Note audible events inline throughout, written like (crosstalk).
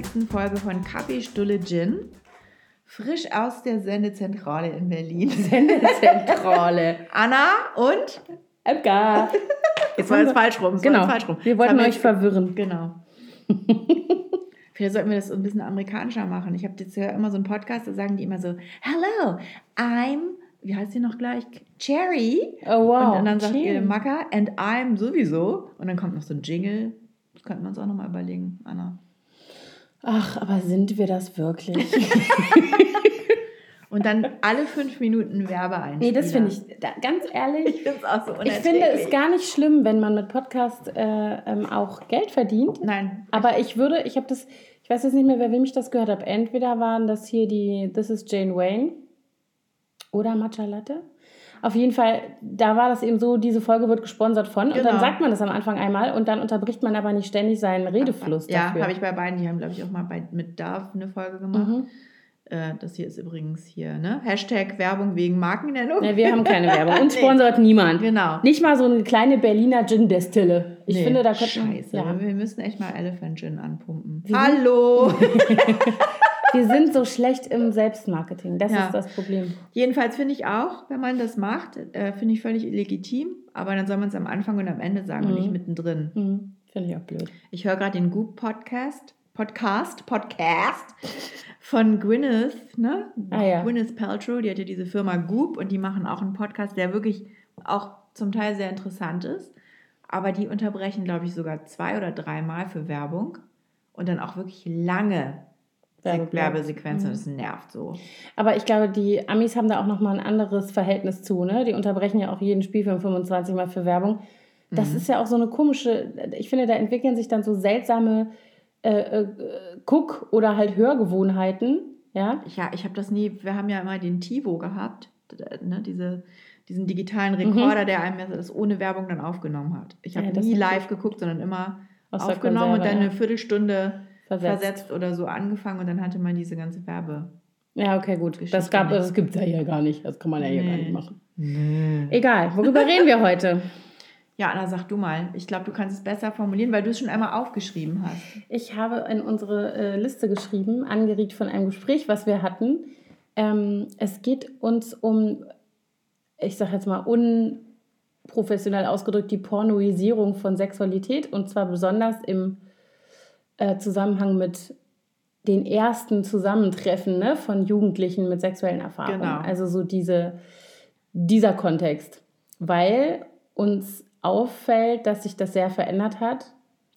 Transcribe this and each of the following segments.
31. Folge von Kaffee Stulle Gin. Frisch aus der Sendezentrale in Berlin. (laughs) Sendezentrale. Anna und Edgar. (laughs) Jetzt war es falsch rum. Genau. falsch rum. Wir wollten euch verwirren. Genau. (laughs) Vielleicht sollten wir das ein bisschen amerikanischer machen. Ich habe jetzt ja immer so einen Podcast, da sagen die immer so, Hello, I'm, wie heißt sie noch gleich? Cherry. Oh wow. Und dann sagt Chill. ihr Macker, and I'm sowieso. Und dann kommt noch so ein Jingle. Das könnten wir uns auch nochmal überlegen, Anna. Ach, aber sind wir das wirklich? (laughs) Und dann alle fünf Minuten Werbeeinspieler. nee, das finde ich, da, ganz ehrlich, Ich finde es auch so ich finde es gar nicht schlimm, wenn man mit Podcast äh, ähm, auch Geld verdient. Nein, Aber ich würde, ich habe das, ich weiß jetzt nicht mehr, wer wem ich das gehört habe. Entweder waren das hier die This is Jane Wayne oder Matcha Latte. Auf jeden Fall, da war das eben so, diese Folge wird gesponsert von. Und Genau. dann sagt man das am Anfang einmal und dann unterbricht man aber nicht ständig seinen Redefluss ja, habe ich bei beiden. Die haben, glaube ich, auch mal bei, mit Darf eine Folge gemacht. Mhm. Äh, das hier ist übrigens hier, ne? Hashtag Werbung wegen Markennennung. Nee, wir haben keine (laughs) Werbung. Uns Nee. sponsort niemand. Genau. Nicht mal so eine kleine Berliner Gin-Destille. Ich Nee, finde, da könnten Scheiße, ja, wir müssen echt mal Elephant Gin anpumpen. Wir Hallo! (laughs) (laughs) Wir sind so schlecht im Selbstmarketing. Das Ja. ist das Problem. Jedenfalls finde ich auch, wenn man das macht, äh, finde ich völlig legitim, aber dann soll man es am Anfang und am Ende sagen und Mhm. nicht mittendrin. Hm, finde ich auch blöd. Ich höre gerade den Goop Podcast, Podcast, Podcast von Gwyneth, ne? Ah, ja. Gwyneth Paltrow, die hat ja diese Firma Goop und die machen auch einen Podcast, der wirklich auch zum Teil sehr interessant ist, aber die unterbrechen, glaube ich, sogar zwei oder dreimal für Werbung und dann auch wirklich lange Werbeblöcke. Werbesequenzen, Mhm. das nervt so. Aber ich glaube, die Amis haben da auch nochmal ein anderes Verhältnis zu. Ne? Die unterbrechen ja auch jeden Spielfilm 25 Mal für Werbung. Das Mhm. ist ja auch so eine komische, ich finde, da entwickeln sich dann so seltsame äh, äh, Guck- oder halt Hörgewohnheiten. Ja, Ja, ich habe das nie, wir haben ja immer den TiVo gehabt, ne, diese, diesen digitalen Rekorder, der einem das ohne Werbung dann aufgenommen hat. Ich habe Mhm. Ja, das nie live geguckt, sondern immer aufgenommen und Konserve, dann ja. eine Viertelstunde versetzt. versetzt. oder so angefangen und dann hatte man diese ganze Werbe. Ja, okay, gut. Geschichte Das, gab, das gibt es ja hier gar nicht. Das kann man ja hier gar Nee. nicht machen. Nee. Egal, worüber reden wir heute? (laughs) Ja, Anna, sag du mal. Ich glaube, du kannst es besser formulieren, weil du es schon einmal aufgeschrieben hast. Ich habe in unsere äh, Liste geschrieben, angeregt von einem Gespräch, was wir hatten. Ähm, es geht uns um, ich sage jetzt mal unprofessionell ausgedrückt, die Pornoisierung von Sexualität und zwar besonders im äh, Zusammenhang mit den ersten Zusammentreffen ne, von Jugendlichen mit sexuellen Erfahrungen. Genau. Also so diese, dieser Kontext. Weil uns auffällt, dass sich das sehr verändert hat.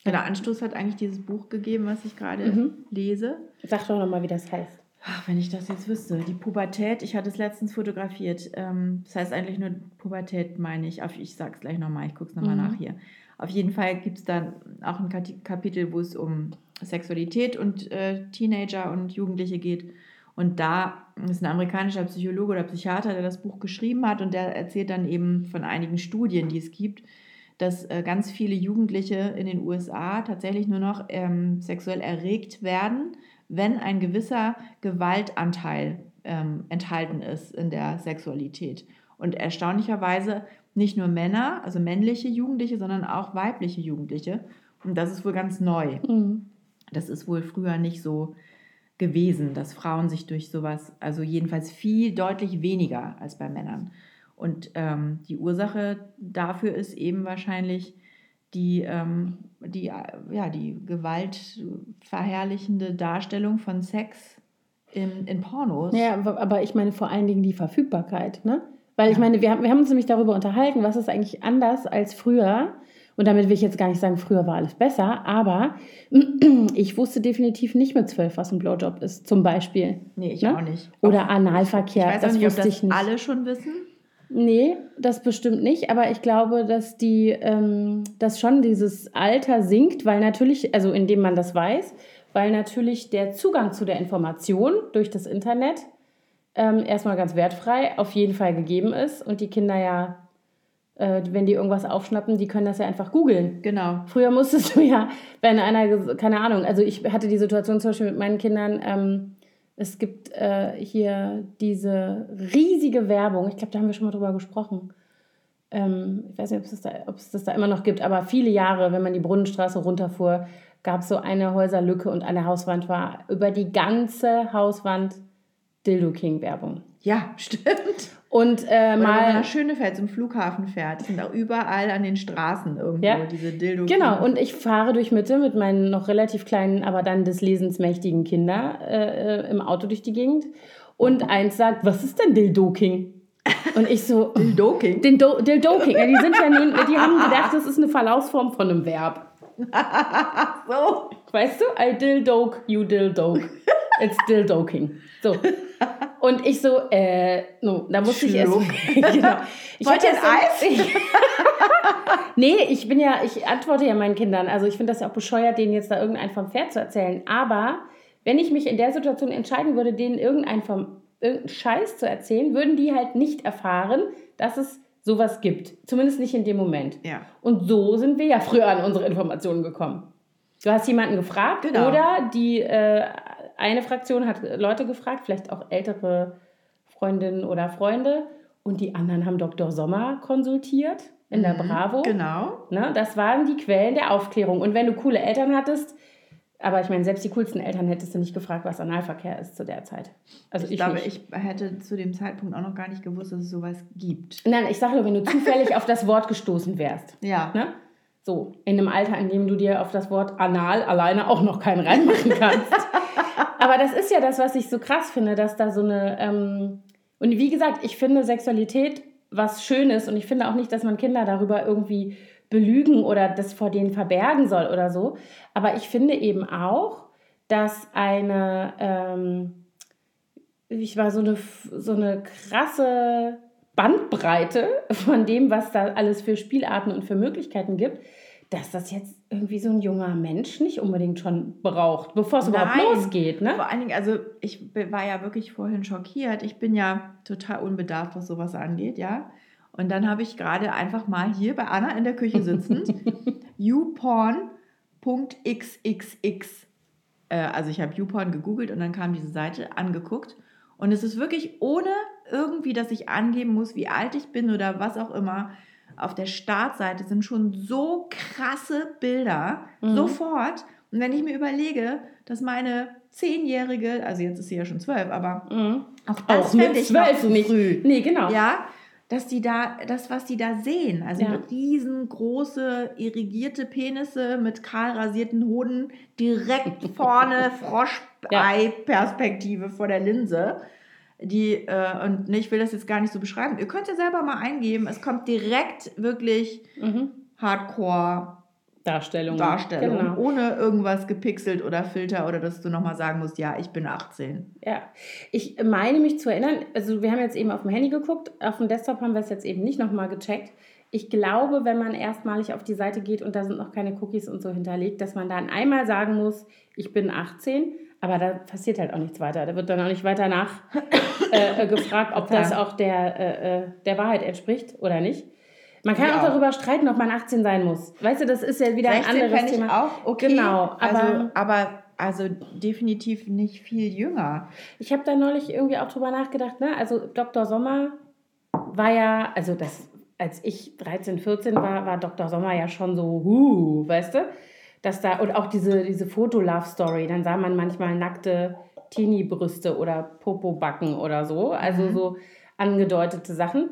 Der Anstoß hat eigentlich dieses Buch gegeben, was ich gerade Mhm. lese. Sag doch nochmal, wie das heißt. Ach, wenn ich das jetzt wüsste. Die Pubertät, ich hatte es letztens fotografiert. Ähm, das heißt eigentlich nur Pubertät, meine ich. Ich sag's gleich nochmal, ich gucke es nochmal Mhm. nach hier. Auf jeden Fall gibt es dann auch ein Kapitel, wo es um Sexualität und äh, Teenager und Jugendliche geht. Und da ist ein amerikanischer Psychologe oder Psychiater, der das Buch geschrieben hat und der erzählt dann eben von einigen Studien, die es gibt, dass äh, ganz viele Jugendliche in den USA tatsächlich nur noch ähm, sexuell erregt werden, wenn ein gewisser Gewaltanteil ähm, enthalten ist in der Sexualität. Und erstaunlicherweise nicht nur Männer, also männliche Jugendliche, sondern auch weibliche Jugendliche. Und das ist wohl ganz neu. Mhm. Das ist wohl früher nicht so gewesen, dass Frauen sich durch sowas, also jedenfalls viel deutlich weniger als bei Männern. Und ähm, die Ursache dafür ist eben wahrscheinlich die, ähm, die, äh, ja, die gewaltverherrlichende Darstellung von Sex in, in Pornos. Ja, aber- aber ich meine vor allen Dingen die Verfügbarkeit, ne? Weil ich meine, wir haben, wir haben uns nämlich darüber unterhalten, was ist eigentlich anders als früher. Und damit will ich jetzt gar nicht sagen, früher war alles besser, aber (clears throat) ich wusste definitiv nicht mit zwölf, was ein Blowjob ist, zum Beispiel. Nee, ich Ne? auch nicht. Oder ich Analverkehr, weiß auch das nicht, ob wusste das ich nicht. alle schon wissen. Nee, das bestimmt nicht, aber ich glaube, dass die, ähm, dass schon dieses Alter sinkt, weil natürlich, also indem man das weiß, weil natürlich der Zugang zu der Information durch das Internet ähm, erstmal ganz wertfrei auf jeden Fall gegeben ist und die Kinder ja, äh, wenn die irgendwas aufschnappen, die können das ja einfach googeln. Genau. Früher musstest du ja, wenn einer, keine Ahnung, also ich hatte die Situation zum Beispiel mit meinen Kindern, ähm, es gibt äh, hier diese riesige Werbung, ich glaube, da haben wir schon mal drüber gesprochen. Ähm, ich weiß nicht, ob es, das da, ob es das da immer noch gibt, aber viele Jahre, wenn man die Brunnenstraße runterfuhr, gab es so eine Häuserlücke und der Hauswand war über die ganze Hauswand Dildo King Werbung. Ja, (laughs) stimmt. Und äh, mal. wenn man nach Schönefeld zum Flughafen fährt, sind auch überall an den Straßen irgendwo Ja. diese dildo Genau, und ich fahre durch Mitte mit meinen noch relativ kleinen, aber dann des Lesens mächtigen Kindern äh, äh, im Auto durch die Gegend. Und eins sagt, was ist denn Dildoking? Und ich so, Dildoking? (laughs) Dildo, Dildoking. Ja, die sind ja nun, die haben gedacht, das ist eine Verlaufsform von einem Verb. (laughs) So. Weißt du? I dildoke, you dildoke. It's dildoking. So. Und ich so, äh, no, da musste ich erst. (laughs) Genau. Ich Wollt ihr ein so- (laughs) (laughs) nee, ich bin ja, ich antworte ja meinen Kindern. Also ich finde das ja auch bescheuert, denen jetzt da irgendein vom Pferd zu erzählen. Aber wenn ich mich in der Situation entscheiden würde, denen irgendein vom irgendeinen Scheiß zu erzählen, würden die halt nicht erfahren, dass es sowas gibt. Zumindest nicht in dem Moment. Ja. Und so sind wir ja früher an unsere Informationen gekommen. Du hast jemanden gefragt Genau. oder die äh, eine Fraktion hat Leute gefragt, vielleicht auch ältere Freundinnen oder Freunde und die anderen haben Dr. Sommer konsultiert in der Bravo. Genau. Ne, das waren die Quellen der Aufklärung. Und wenn du coole Eltern hattest, aber ich meine, selbst die coolsten Eltern hättest du nicht gefragt, was Analverkehr ist zu der Zeit. Also ich, Ich glaube, nicht. ich hätte zu dem Zeitpunkt auch noch gar nicht gewusst, dass es sowas gibt. Nein, ich sage nur, wenn du zufällig (laughs) auf das Wort gestoßen wärst. Ja. Ne? So, in einem Alter, in dem du dir auf das Wort anal alleine auch noch keinen reinmachen kannst. (laughs) Aber das ist ja das, was ich so krass finde, dass da so eine. Ähm, und wie gesagt, ich finde Sexualität was Schönes und ich finde auch nicht, dass man Kinder darüber irgendwie belügen oder das vor denen verbergen soll oder so. Aber ich finde eben auch, dass eine. Ähm, ich war so eine, so eine krasse Bandbreite von dem, was da alles für Spielarten und für Möglichkeiten gibt, dass das jetzt irgendwie so ein junger Mensch nicht unbedingt schon braucht, bevor es überhaupt losgeht. Ne? Vor allen Dingen, also ich war ja wirklich vorhin schockiert. Ich bin ja total unbedarft, was sowas angeht, ja. Und dann habe ich gerade einfach mal hier bei Anna in der Küche sitzend (laughs) youporn.xxx, äh, also ich habe youporn gegoogelt und dann kam diese Seite angeguckt. Und es ist wirklich ohne irgendwie, dass ich angeben muss, wie alt ich bin oder was auch immer. Auf der Startseite sind schon so krasse Bilder, Mhm. sofort. Und wenn ich mir überlege, dass meine Zehnjährige, also jetzt ist sie ja schon zwölf, aber Mhm. auch das Auch mit zwölf nicht. früh. Nee, genau. Ja, dass die da, das, was die da sehen, also Ja. riesengroße, irrigierte Penisse mit kahl rasierten Hoden, direkt (laughs) vorne Froschei-Perspektive vor der Linse. Die, äh, und ne, ich will das jetzt gar nicht so beschreiben. Ihr könnt ja selber mal eingeben. Es kommt direkt wirklich Mhm. Hardcore Darstellung. Darstellung, Genau. ohne irgendwas gepixelt oder Filter oder dass du nochmal sagen musst, ja, ich bin 18. Ja, ich meine mich zu erinnern, also wir haben jetzt eben auf dem Handy geguckt, auf dem Desktop haben wir es jetzt eben nicht nochmal gecheckt. Ich glaube, wenn man erstmalig auf die Seite geht und da sind noch keine Cookies und so hinterlegt, dass man dann einmal sagen muss, ich bin 18, aber da passiert halt auch nichts weiter. Da wird dann auch nicht weiter nach äh, äh, gefragt, ob das auch der, äh, äh, der Wahrheit entspricht oder nicht. Man kann Ja. auch darüber streiten, ob man 18 sein muss. Weißt du, das ist ja wieder ein 16 anderes fände ich Thema. auch okay. Genau, also, aber- aber also definitiv nicht viel jünger. Ich habe da neulich irgendwie auch drüber nachgedacht, ne? Also Dr. Sommer war ja, also das, als ich 13, 14 war, war Dr. Sommer ja schon so, huh, weißt du? Dass da, und auch diese, diese Foto-Love-Story, dann sah man manchmal nackte Teenie-Brüste oder Popo-Backen oder so, also Mhm. so angedeutete Sachen.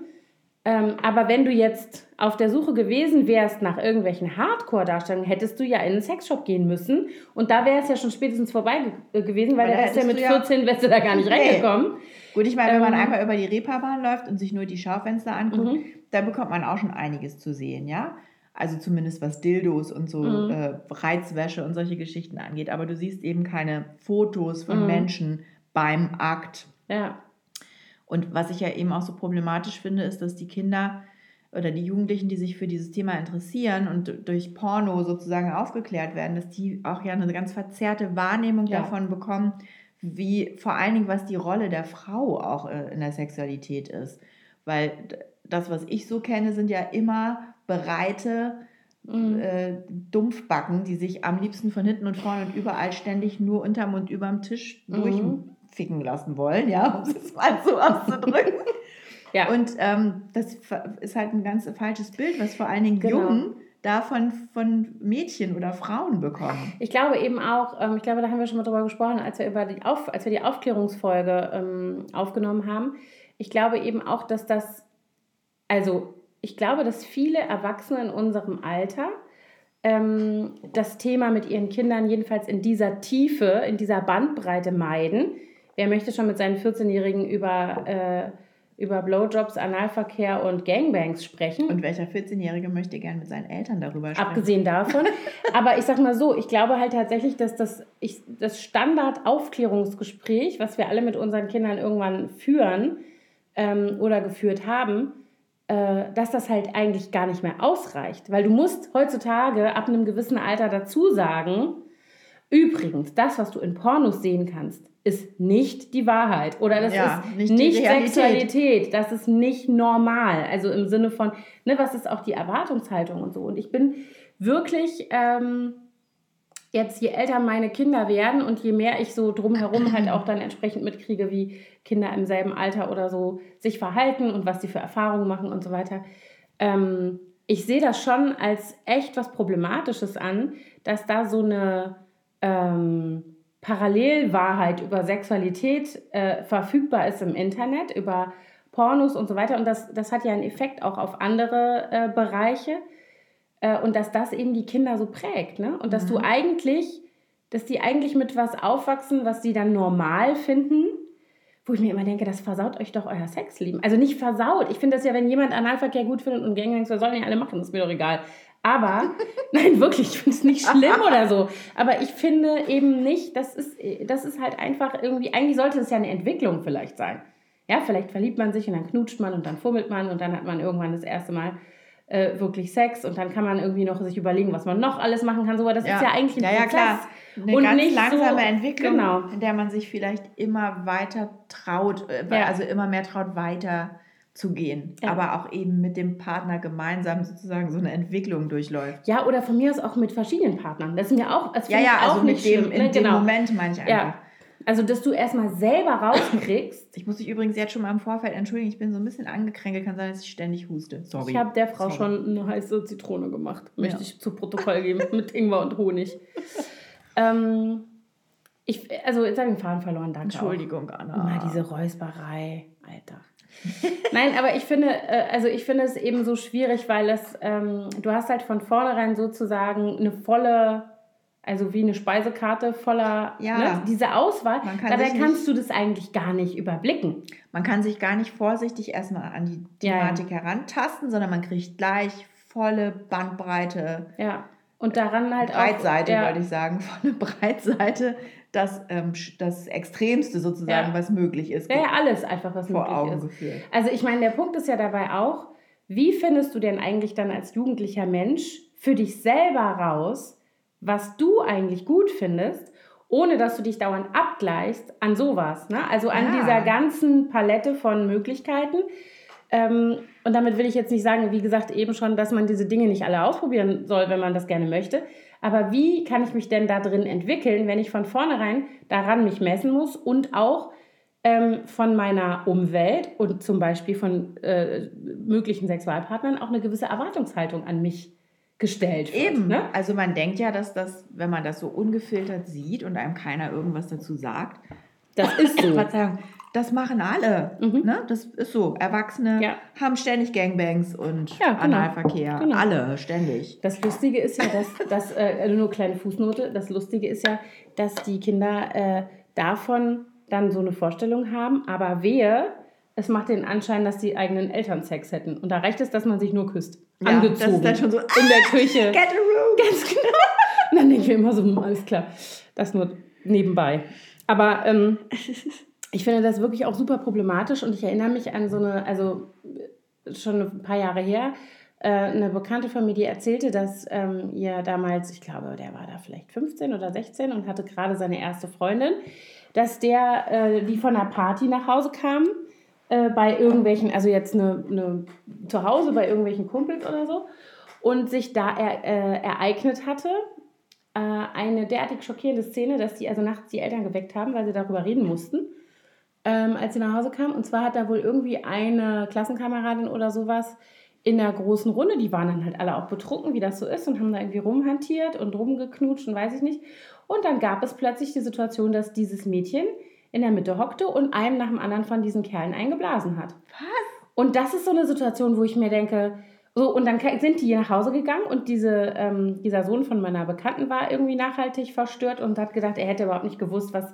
Ähm, aber wenn du jetzt auf der Suche gewesen wärst nach irgendwelchen Hardcore-Darstellungen, hättest du ja in einen Sexshop gehen müssen. Und da wäre es ja schon spätestens vorbei ge gewesen, weil da du ja mit du ja- 14 wärst du da gar nicht Nee. reingekommen. Gut, ich meine, wenn man Ähm, einmal über die Reeperbahn läuft und sich nur die Schaufenster anguckt, Mhm. da bekommt man auch schon einiges zu sehen, ja? Also zumindest was Dildos und so Mhm. äh, Reizwäsche und solche Geschichten angeht. Aber du siehst eben keine Fotos von Mhm. Menschen beim Akt. Ja. Und was ich ja eben auch so problematisch finde, ist, dass die Kinder oder die Jugendlichen, die sich für dieses Thema interessieren und durch Porno sozusagen aufgeklärt werden, dass die auch ja eine ganz verzerrte Wahrnehmung Ja. davon bekommen, wie vor allen Dingen, was die Rolle der Frau auch äh, in der Sexualität ist. Weil das, was ich so kenne, sind ja immer breite Mhm. äh, Dumpfbacken, die sich am liebsten von hinten und vorne und überall ständig nur unterm und überm Tisch Mhm. Durchficken lassen wollen, ja, um es mal so (laughs) auszudrücken. Ja. Und ähm, das ist halt ein ganz falsches Bild, was vor allen Dingen Genau. Jungen davon von Mädchen oder Frauen bekommen. Ich glaube eben auch, ähm, ich glaube, da haben wir schon mal drüber gesprochen, als wir, über die, Auf, als wir die Aufklärungsfolge ähm, aufgenommen haben. Ich glaube eben auch, dass das, also ich glaube, dass viele Erwachsene in unserem Alter ähm, das Thema mit ihren Kindern jedenfalls in dieser Tiefe, in dieser Bandbreite meiden. Wer möchte schon mit seinen 14-Jährigen über, äh, über Blowjobs, Analverkehr und Gangbangs sprechen? Und welcher 14-Jährige möchte gern mit seinen Eltern darüber sprechen? Abgesehen davon. (laughs) Aber ich sag mal so, ich glaube halt tatsächlich, dass das, ich, das Standard-Aufklärungsgespräch, was wir alle mit unseren Kindern irgendwann führen ähm, oder geführt haben, äh, dass das halt eigentlich gar nicht mehr ausreicht. Weil du musst heutzutage ab einem gewissen Alter dazu sagen, übrigens, das, was du in Pornos sehen kannst, ist nicht die Wahrheit oder das ja, ist nicht, nicht Sexualität, das ist nicht normal. Also im Sinne von, ne, was ist auch die Erwartungshaltung und so. Und ich bin wirklich ähm, jetzt, je älter meine Kinder werden und je mehr ich so drumherum halt auch dann entsprechend mitkriege, wie Kinder im selben Alter oder so sich verhalten und was sie für Erfahrungen machen und so weiter, ähm, ich sehe das schon als echt was Problematisches an, dass da so eine ähm, Parallelwahrheit über Sexualität äh, verfügbar ist im Internet, über Pornos und so weiter. Und das, das hat ja einen Effekt auch auf andere äh, Bereiche. Äh, und dass das eben die Kinder so prägt. Ne? Und dass mhm. du eigentlich, dass die eigentlich mit was aufwachsen, was sie dann normal finden, wo ich mir immer denke, das versaut euch doch euer Sexleben. Also nicht versaut. Ich finde das ja, wenn jemand Analverkehr gut findet und Gangbangs, wir sollen ja alle machen, das ist mir doch egal. Aber, (laughs) nein, wirklich, ich finde es nicht schlimm oder so. Aber ich finde eben nicht, das ist, das ist halt einfach irgendwie, eigentlich sollte es ja eine Entwicklung vielleicht sein. Ja, vielleicht verliebt man sich und dann knutscht man und dann fummelt man und dann hat man irgendwann das erste Mal äh, wirklich Sex und dann kann man irgendwie noch sich überlegen, was man noch alles machen kann. So, aber das ja. ist ja eigentlich ein ja. Ja, klar. Eine und ganz langsame so, Entwicklung, genau. in der man sich vielleicht immer weiter traut, äh, also immer mehr traut, weiter zu gehen, ja. aber auch eben mit dem Partner gemeinsam sozusagen so eine Entwicklung durchläuft. Ja, oder von mir aus auch mit verschiedenen Partnern. Das sind ja auch, das ja, ja, also auch mit dem, schlimm, in ne? dem genau. Moment meine ich einfach. Ja. Also, dass du erstmal selber rauskriegst. Ich muss mich übrigens jetzt schon mal im Vorfeld entschuldigen, ich bin so ein bisschen angekränkelt, kann sein, dass ich ständig huste. Sorry. Ich habe der Frau Sorry. schon eine heiße Zitrone gemacht, möchte ja. ich zu Protokoll geben, (laughs) mit Ingwer und Honig. ähm, ich, also, jetzt habe ich den Faden verloren, danke. Entschuldigung, auch. Anna. Immer diese Räusperei, Alter. (laughs) Nein, aber ich finde, äh, also ich finde es eben so schwierig, weil es, ähm, du hast halt von vornherein sozusagen eine volle also wie eine Speisekarte voller ja. ne, diese Auswahl. Kann dabei kannst du das eigentlich gar nicht überblicken. Man kann sich gar nicht vorsichtig erstmal an die Thematik ja, ja. herantasten, sondern man kriegt gleich volle Bandbreite. Ja. Und daran halt Breitseite, auch, wollte ich sagen, (laughs) volle Breitseite, das, ähm, das Extremste sozusagen, was möglich ist. Ja, ja, alles einfach, was vor möglich Augen ist. Geführt. Also ich meine, der Punkt ist ja dabei auch, wie findest du denn eigentlich dann als jugendlicher Mensch für dich selber raus, was du eigentlich gut findest, ohne dass du dich dauernd abgleichst an sowas. Ne? Also an ja. dieser ganzen Palette von Möglichkeiten. Ähm, und damit will ich jetzt nicht sagen, wie gesagt, eben schon, dass man diese Dinge nicht alle ausprobieren soll, wenn man das gerne möchte. Aber wie kann ich mich denn da drin entwickeln, wenn ich von vornherein daran mich messen muss und auch ähm, von meiner Umwelt und zum Beispiel von äh, möglichen Sexualpartnern auch eine gewisse Erwartungshaltung an mich gestellt wird. Eben. Ne? Also man denkt ja, dass das, wenn man das so ungefiltert sieht und einem keiner irgendwas dazu sagt, das ist so. (laughs) Verzeihung, das machen alle. Mhm. Ne? Das ist so. Erwachsene ja. haben ständig Gangbangs und ja, genau. Analverkehr. Genau. Alle, ständig. Das Lustige ist ja, dass, dass äh, nur kleine Fußnote, das Lustige ist ja, dass die Kinder äh, davon dann so eine Vorstellung haben, aber wehe, es macht den Anschein, dass die eigenen Eltern Sex hätten. Und da reicht es, dass man sich nur küsst. Ja, angezogen. Das ist dann schon so in der ah, Küche. Get a room. Ganz genau. Und (laughs) dann denke ich mir immer so, hm, alles klar. Das nur nebenbei. Aber ähm, (laughs) ich finde das wirklich auch super problematisch und ich erinnere mich an so eine, also schon ein paar Jahre her, äh, eine Bekannte von mir, die erzählte, dass ähm, ihr damals, ich glaube, der war da vielleicht 15 oder 16 und hatte gerade seine erste Freundin, dass der, äh, die von einer Party nach Hause kam äh, bei irgendwelchen, also jetzt eine, eine, zu Hause bei irgendwelchen Kumpels oder so und sich da er, äh, ereignet hatte. Äh, eine derartig schockierende Szene, dass die also nachts die Eltern geweckt haben, weil sie darüber reden mussten, ähm, als sie nach Hause kamen. Und zwar hat da wohl irgendwie eine Klassenkameradin oder sowas in der großen Runde, die waren dann halt alle auch betrunken, wie das so ist, und haben da irgendwie rumhantiert und rumgeknutscht und weiß ich nicht. Und dann gab es plötzlich die Situation, dass dieses Mädchen in der Mitte hockte und einem nach dem anderen von diesen Kerlen eingeblasen hat. Was? Und das ist so eine Situation, wo ich mir denke, so, und dann sind die nach Hause gegangen und diese, ähm, dieser Sohn von meiner Bekannten war irgendwie nachhaltig verstört und hat gedacht, er hätte überhaupt nicht gewusst, was,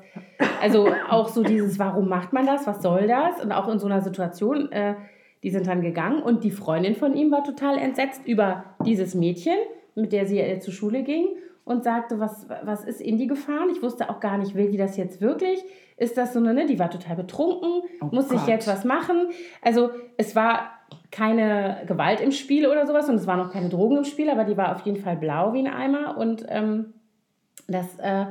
also auch so dieses, warum macht man das, was soll das? Und auch in so einer Situation, äh, die sind dann gegangen und die Freundin von ihm war total entsetzt über dieses Mädchen, mit der sie äh, zur Schule ging und sagte, was, was ist in die gefahren? Ich wusste auch gar nicht, will die das jetzt wirklich? Ist das so eine, ne? Die war total betrunken, oh muss Gott. sich jetzt was machen? Also es war keine Gewalt im Spiel oder sowas und es waren auch keine Drogen im Spiel, aber die war auf jeden Fall blau wie ein Eimer und ähm, das äh,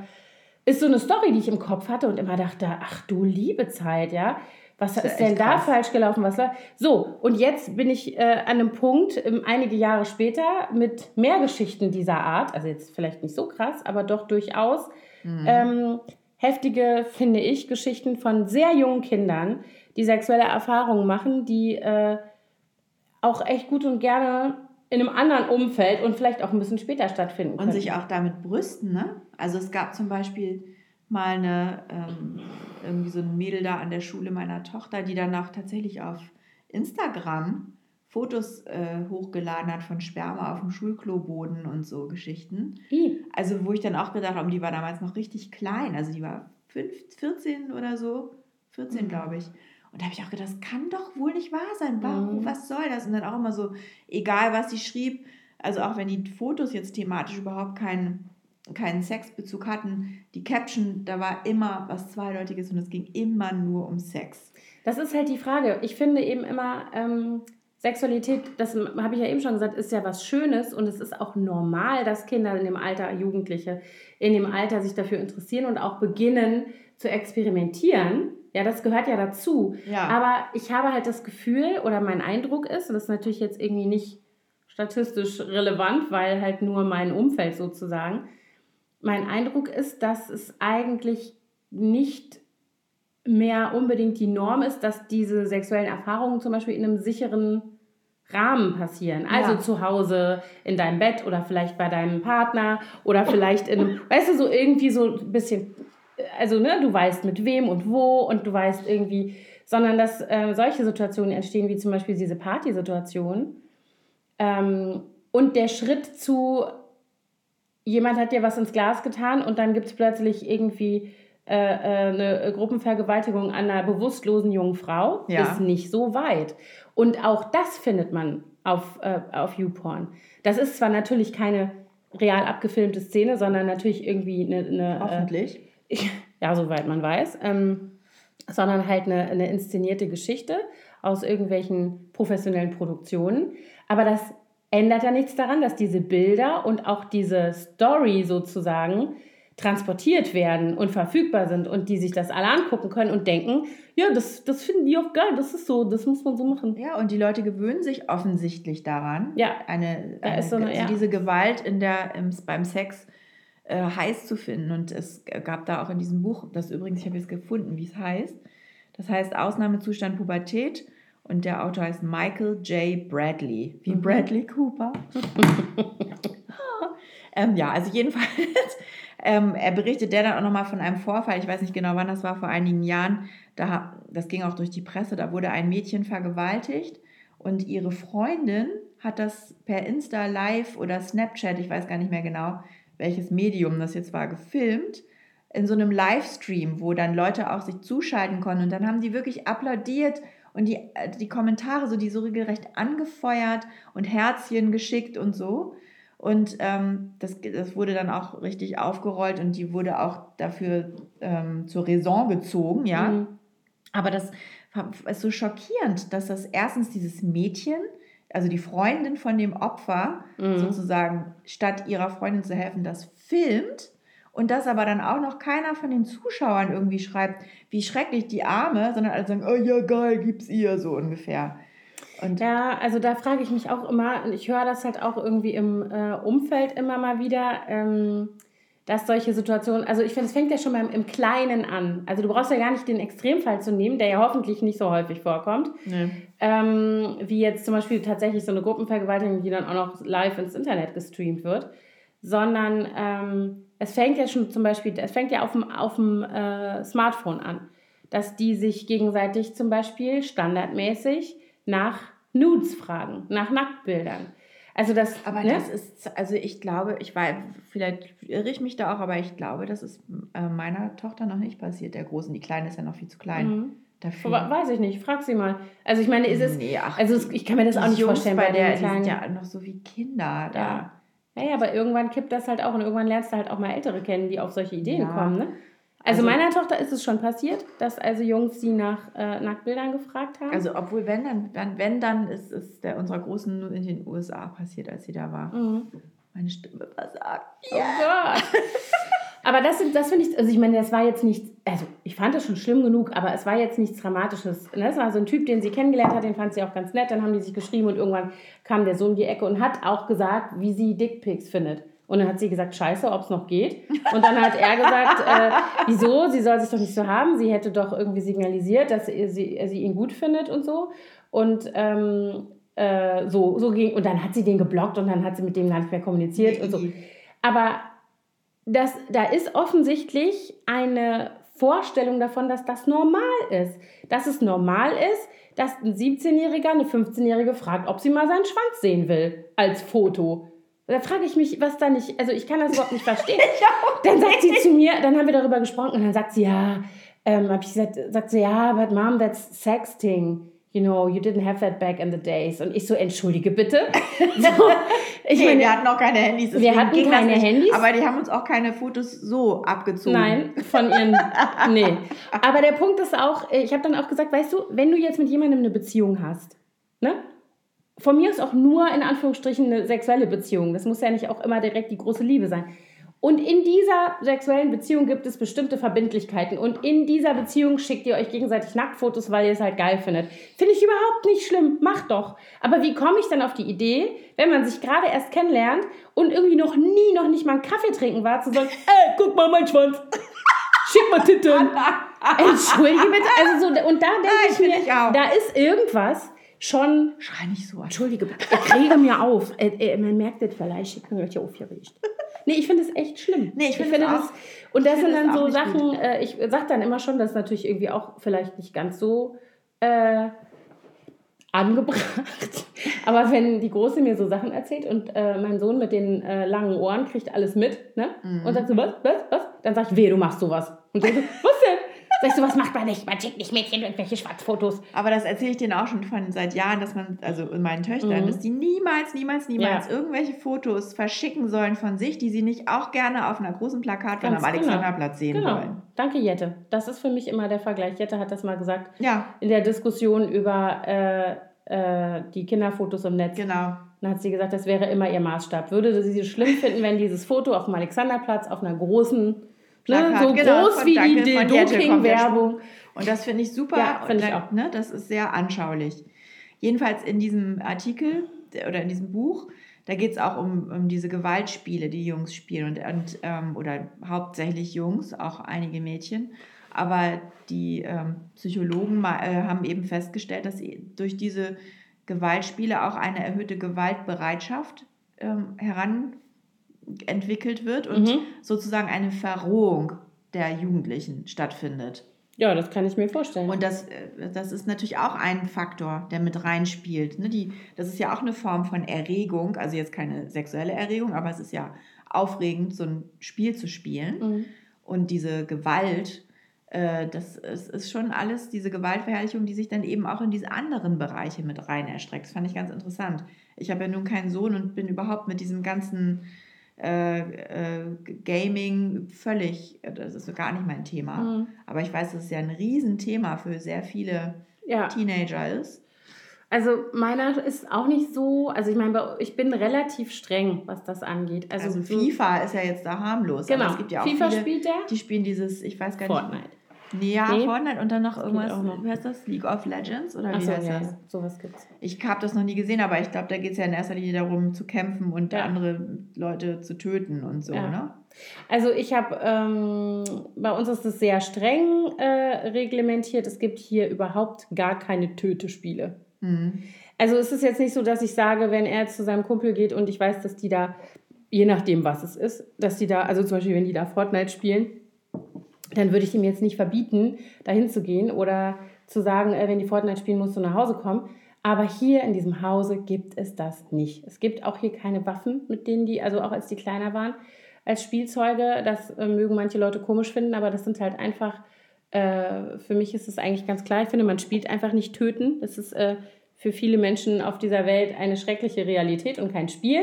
ist so eine Story, die ich im Kopf hatte und immer dachte, ach du liebe Zeit, ja. Was ist, ist denn da falsch gelaufen? Was so, und jetzt bin ich äh, an einem Punkt, ähm, einige Jahre später, mit mehr Geschichten dieser Art, also jetzt vielleicht nicht so krass, aber doch durchaus mhm. ähm, heftige, finde ich, Geschichten von sehr jungen Kindern, die sexuelle Erfahrungen machen, die äh, auch echt gut und gerne in einem anderen Umfeld und vielleicht auch ein bisschen später stattfinden können. Und sich auch damit brüsten, ne? Also es gab zum Beispiel mal eine, ähm, irgendwie so ein Mädel da an der Schule meiner Tochter, die dann auch tatsächlich auf Instagram Fotos äh, hochgeladen hat von Sperma auf dem Schulkloboden und so Geschichten. I. Also wo ich dann auch gedacht habe, die war damals noch richtig klein, also die war 5, 14 oder so, 14 mhm. glaube ich. Und da habe ich auch gedacht, das kann doch wohl nicht wahr sein. Warum, mhm. was soll das? Und dann auch immer so, egal was sie schrieb, also auch wenn die Fotos jetzt thematisch überhaupt keinen, keinen Sexbezug hatten, die Caption, da war immer was Zweideutiges und es ging immer nur um Sex. Das ist halt die Frage. Ich finde eben immer, ähm, Sexualität, das habe ich ja eben schon gesagt, ist ja was Schönes und es ist auch normal, dass Kinder in dem Alter, Jugendliche in dem Alter sich dafür interessieren und auch beginnen zu experimentieren. Ja, das gehört ja dazu. Ja. Aber ich habe halt das Gefühl oder mein Eindruck ist, und das ist natürlich jetzt irgendwie nicht statistisch relevant, weil halt nur mein Umfeld sozusagen, mein Eindruck ist, dass es eigentlich nicht mehr unbedingt die Norm ist, dass diese sexuellen Erfahrungen zum Beispiel in einem sicheren Rahmen passieren. Also ja. zu Hause, in deinem Bett oder vielleicht bei deinem Partner oder vielleicht in einem, weißt du, so irgendwie so ein bisschen also ne, du weißt mit wem und wo und du weißt irgendwie, sondern dass äh, solche Situationen entstehen, wie zum Beispiel diese Partysituation. Ähm, und der Schritt zu, jemand hat dir was ins Glas getan und dann gibt es plötzlich irgendwie äh, äh, eine Gruppenvergewaltigung an einer bewusstlosen jungen Frau, ja. ist nicht so weit. Und auch das findet man auf, äh, auf YouPorn. Das ist zwar natürlich keine real abgefilmte Szene, sondern natürlich irgendwie eine. eine äh, Hoffentlich (laughs) ja, soweit man weiß, ähm, sondern halt eine, eine inszenierte Geschichte aus irgendwelchen professionellen Produktionen. Aber das ändert ja nichts daran, dass diese Bilder und auch diese Story sozusagen transportiert werden und verfügbar sind und die sich das alle angucken können und denken, ja, das, das finden die auch geil, das ist so, das muss man so machen. Ja, und die Leute gewöhnen sich offensichtlich daran. Ja. Eine, eine, so eine, also ja. diese Gewalt in der, im, beim Sex äh, heiß zu finden. Und es gab da auch in diesem Buch, das übrigens, ich habe jetzt gefunden, wie es heißt. Das heißt Ausnahmezustand Pubertät und der Autor heißt Michael J. Bradley, wie mhm. Bradley Cooper. (laughs) ähm, ja, also jedenfalls, (laughs) ähm, er berichtet der dann auch nochmal von einem Vorfall, ich weiß nicht genau wann das war, vor einigen Jahren, da, das ging auch durch die Presse, da wurde ein Mädchen vergewaltigt und ihre Freundin hat das per Insta Live oder Snapchat, ich weiß gar nicht mehr genau, welches Medium das jetzt war, gefilmt in so einem Livestream, wo dann Leute auch sich zuschalten konnten und dann haben die wirklich applaudiert und die, äh, die Kommentare so, die so regelrecht angefeuert und Herzchen geschickt und so. Und ähm, das, das wurde dann auch richtig aufgerollt und die wurde auch dafür ähm, zur Raison gezogen, ja. Mhm. Aber das ist so schockierend, dass das erstens dieses Mädchen also die Freundin von dem Opfer mhm. sozusagen, statt ihrer Freundin zu helfen, das filmt und das aber dann auch noch keiner von den Zuschauern irgendwie schreibt, wie schrecklich die Arme, sondern alle sagen, oh ja, geil, gib's ihr, so ungefähr. Und ja, also da frage ich mich auch immer, und ich höre das halt auch irgendwie im äh, Umfeld immer mal wieder, ähm, dass solche Situationen, also ich finde, es fängt ja schon mal im Kleinen an. Also du brauchst ja gar nicht den Extremfall zu nehmen, der ja hoffentlich nicht so häufig vorkommt. Nee. Ähm, wie jetzt zum Beispiel tatsächlich so eine Gruppenvergewaltigung, die dann auch noch live ins Internet gestreamt wird. Sondern ähm, es fängt ja schon zum Beispiel, es fängt ja auf dem, auf dem äh, Smartphone an, dass die sich gegenseitig zum Beispiel standardmäßig nach Nudes fragen, nach Nacktbildern. Also das, aber ne? das ist, also ich glaube, ich weiß, vielleicht irre ich mich da auch, aber ich glaube, das ist äh, meiner Tochter noch nicht passiert, der Großen. Die Kleine ist ja noch viel zu klein. Mhm. Dafür. Weiß ich nicht, frag sie mal. Also ich meine, ist es, nee, ach, also ich kann mir das auch nicht Jungs vorstellen bei, bei der, die sind ja noch so wie Kinder da. Ja. Ja, aber irgendwann kippt das halt auch und irgendwann lernst du halt auch mal Ältere kennen, die auf solche Ideen ja. kommen, ne? Also, also, meiner Tochter ist es schon passiert, dass also Jungs sie nach äh, Nacktbildern gefragt haben. Also obwohl wenn dann, dann wenn dann ist es der unserer großen nur in den USA passiert, als sie da war. Mhm. Meine Stimme versagt. Oh Gott. aber das, das finde ich, also ich meine, das war jetzt nicht, also ich fand das schon schlimm genug, aber es war jetzt nichts Dramatisches. Das ne, war so ein Typ, den sie kennengelernt hat, den fand sie auch ganz nett. Dann haben die sich geschrieben und irgendwann kam der so um die Ecke und hat auch gesagt, wie sie Dickpics findet. Und dann hat sie gesagt, scheiße, ob es noch geht. Und dann hat er gesagt, äh, wieso, sie soll sich doch nicht so haben. Sie hätte doch irgendwie signalisiert, dass sie, sie, sie ihn gut findet und so. Und ähm, äh, so, so ging, und dann hat sie den geblockt und dann hat sie mit dem gar nicht mehr kommuniziert und so. Aber das, da ist offensichtlich eine Vorstellung davon, dass das normal ist. Dass es normal ist, dass ein 17-Jähriger eine 15-Jährige fragt, ob sie mal seinen Schwanz sehen will als Foto. Da frage ich mich, was da nicht, also ich kann das überhaupt nicht verstehen. (laughs) dann sagt sie zu mir, dann haben wir darüber gesprochen und dann sagt sie, ja, ähm, habe ich gesagt, sagt sie, ja, but mom, that's sexting. You know, you didn't have that back in the days. Und ich so, entschuldige bitte. (laughs) So, ich hey, meine, wir hatten auch keine Handys. Wir hatten keine Handys. Aber die haben uns auch keine Fotos so abgezogen. Nein, von ihren, (laughs) nee. Aber der Punkt ist auch, ich habe dann auch gesagt, weißt du, wenn du jetzt mit jemandem eine Beziehung hast, ne? Von mir ist auch nur in Anführungsstrichen eine sexuelle Beziehung. Das muss ja nicht auch immer direkt die große Liebe sein. Und in dieser sexuellen Beziehung gibt es bestimmte Verbindlichkeiten. Und in dieser Beziehung schickt ihr euch gegenseitig Nacktfotos, weil ihr es halt geil findet. Finde ich überhaupt nicht schlimm. Macht doch. Aber wie komme ich dann auf die Idee, wenn man sich gerade erst kennenlernt und irgendwie noch nie, noch nicht mal einen Kaffee trinken war, zu sagen, (laughs) ey, guck mal mein Schwanz. (laughs) Schick mal Titten. Entschuldige bitte. Also so, und da denke ich mir, ich da ist irgendwas, schon. Schrei nicht so. Entschuldige, ich kriege mir auf. Äh, äh, man merkt das vielleicht, ich bin euch aufgeregt. Nee, ich finde es echt schlimm. Nee, ich, ich finde das. Und das sind dann so Sachen, äh, ich sage dann immer schon, das ist natürlich irgendwie auch vielleicht nicht ganz so äh, angebracht. (laughs) Aber wenn die Große mir so Sachen erzählt und äh, mein Sohn mit den äh, langen Ohren kriegt alles mit, ne? Mhm. Und sagt so, was, was, was? Dann sage ich, weh, du machst sowas. Und so, was denn? Sag ich, sowas macht man nicht. Man schickt nicht Mädchen irgendwelche Schwarzfotos. Aber das erzähle ich denen auch schon von seit Jahren, dass man, also in meinen Töchtern, mhm. dass die niemals, niemals, niemals ja. irgendwelche Fotos verschicken sollen von sich, die sie nicht auch gerne auf einer großen Plakatwand am genau. Alexanderplatz sehen genau. wollen. Danke, Jette. Das ist für mich immer der Vergleich. Jette hat das mal gesagt. Ja. In der Diskussion über äh, äh, die Kinderfotos im Netz. Genau. Dann hat sie gesagt, das wäre immer ihr Maßstab. Würde sie es schlimm finden, wenn dieses Foto auf dem Alexanderplatz auf einer großen Plakat, ne, so genau, groß wie Danke, die Doping-Werbung. Und das finde ich super. Ja, find ich auch. Ne, das ist sehr anschaulich. Jedenfalls in diesem Artikel oder in diesem Buch, da geht es auch um, um diese Gewaltspiele, die Jungs spielen und, und ähm, oder hauptsächlich Jungs, auch einige Mädchen. Aber die ähm, Psychologen äh, haben eben festgestellt, dass durch diese Gewaltspiele auch eine erhöhte Gewaltbereitschaft ähm, heran entwickelt wird und mhm. sozusagen eine Verrohung der Jugendlichen stattfindet. Ja, das kann ich mir vorstellen. Und das, äh, das ist natürlich auch ein Faktor, der mit reinspielt. Ne? Die, das ist ja auch eine Form von Erregung, also jetzt keine sexuelle Erregung, aber es ist ja aufregend, so ein Spiel zu spielen. Mhm. Und diese Gewalt, äh, das ist, ist schon alles, diese Gewaltverherrlichung, die sich dann eben auch in diese anderen Bereiche mit rein erstreckt. Das fand ich ganz interessant. Ich habe ja nun keinen Sohn und bin überhaupt mit diesem ganzen äh, äh, Gaming völlig, das ist gar nicht mein Thema. Mhm. Aber ich weiß, dass es ja ein Riesenthema für sehr viele ja. Teenager ist. Also meiner ist auch nicht so, also ich meine, ich bin relativ streng, was das angeht. Also, also FIFA ist ja jetzt da harmlos. Genau, es gibt ja auch FIFA viele, spielt der. Die spielen dieses, ich weiß gar Fortnite. nicht. Nee, ja, Nee? Fortnite und dann noch irgendwas, noch. wie heißt das? League of Legends oder Ach wie so, heißt ja, das? ja, sowas gibt's. Ich habe das noch nie gesehen, aber ich glaube, da geht es ja in erster Linie darum, zu kämpfen und Ja. andere Leute zu töten und so, Ja. ne? Also ich habe, ähm, bei uns ist es sehr streng äh, reglementiert. Es gibt hier überhaupt gar keine Tötespiele. Mhm. Also es ist jetzt nicht so, dass ich sage, wenn er jetzt zu seinem Kumpel geht und ich weiß, dass die da, je nachdem was es ist, dass die da, also zum Beispiel, wenn die da Fortnite spielen, dann würde ich ihm jetzt nicht verbieten, dahin zu gehen oder zu sagen, äh, wenn die Fortnite spielen, musst du nach Hause kommen. Aber hier in diesem Hause gibt es das nicht. Es gibt auch hier keine Waffen, mit denen die, also auch als die kleiner waren, als Spielzeuge. Das äh, mögen manche Leute komisch finden, aber das sind halt einfach, äh, für mich ist es eigentlich ganz klar. Ich finde, man spielt einfach nicht töten. Das ist äh, für viele Menschen auf dieser Welt eine schreckliche Realität und kein Spiel.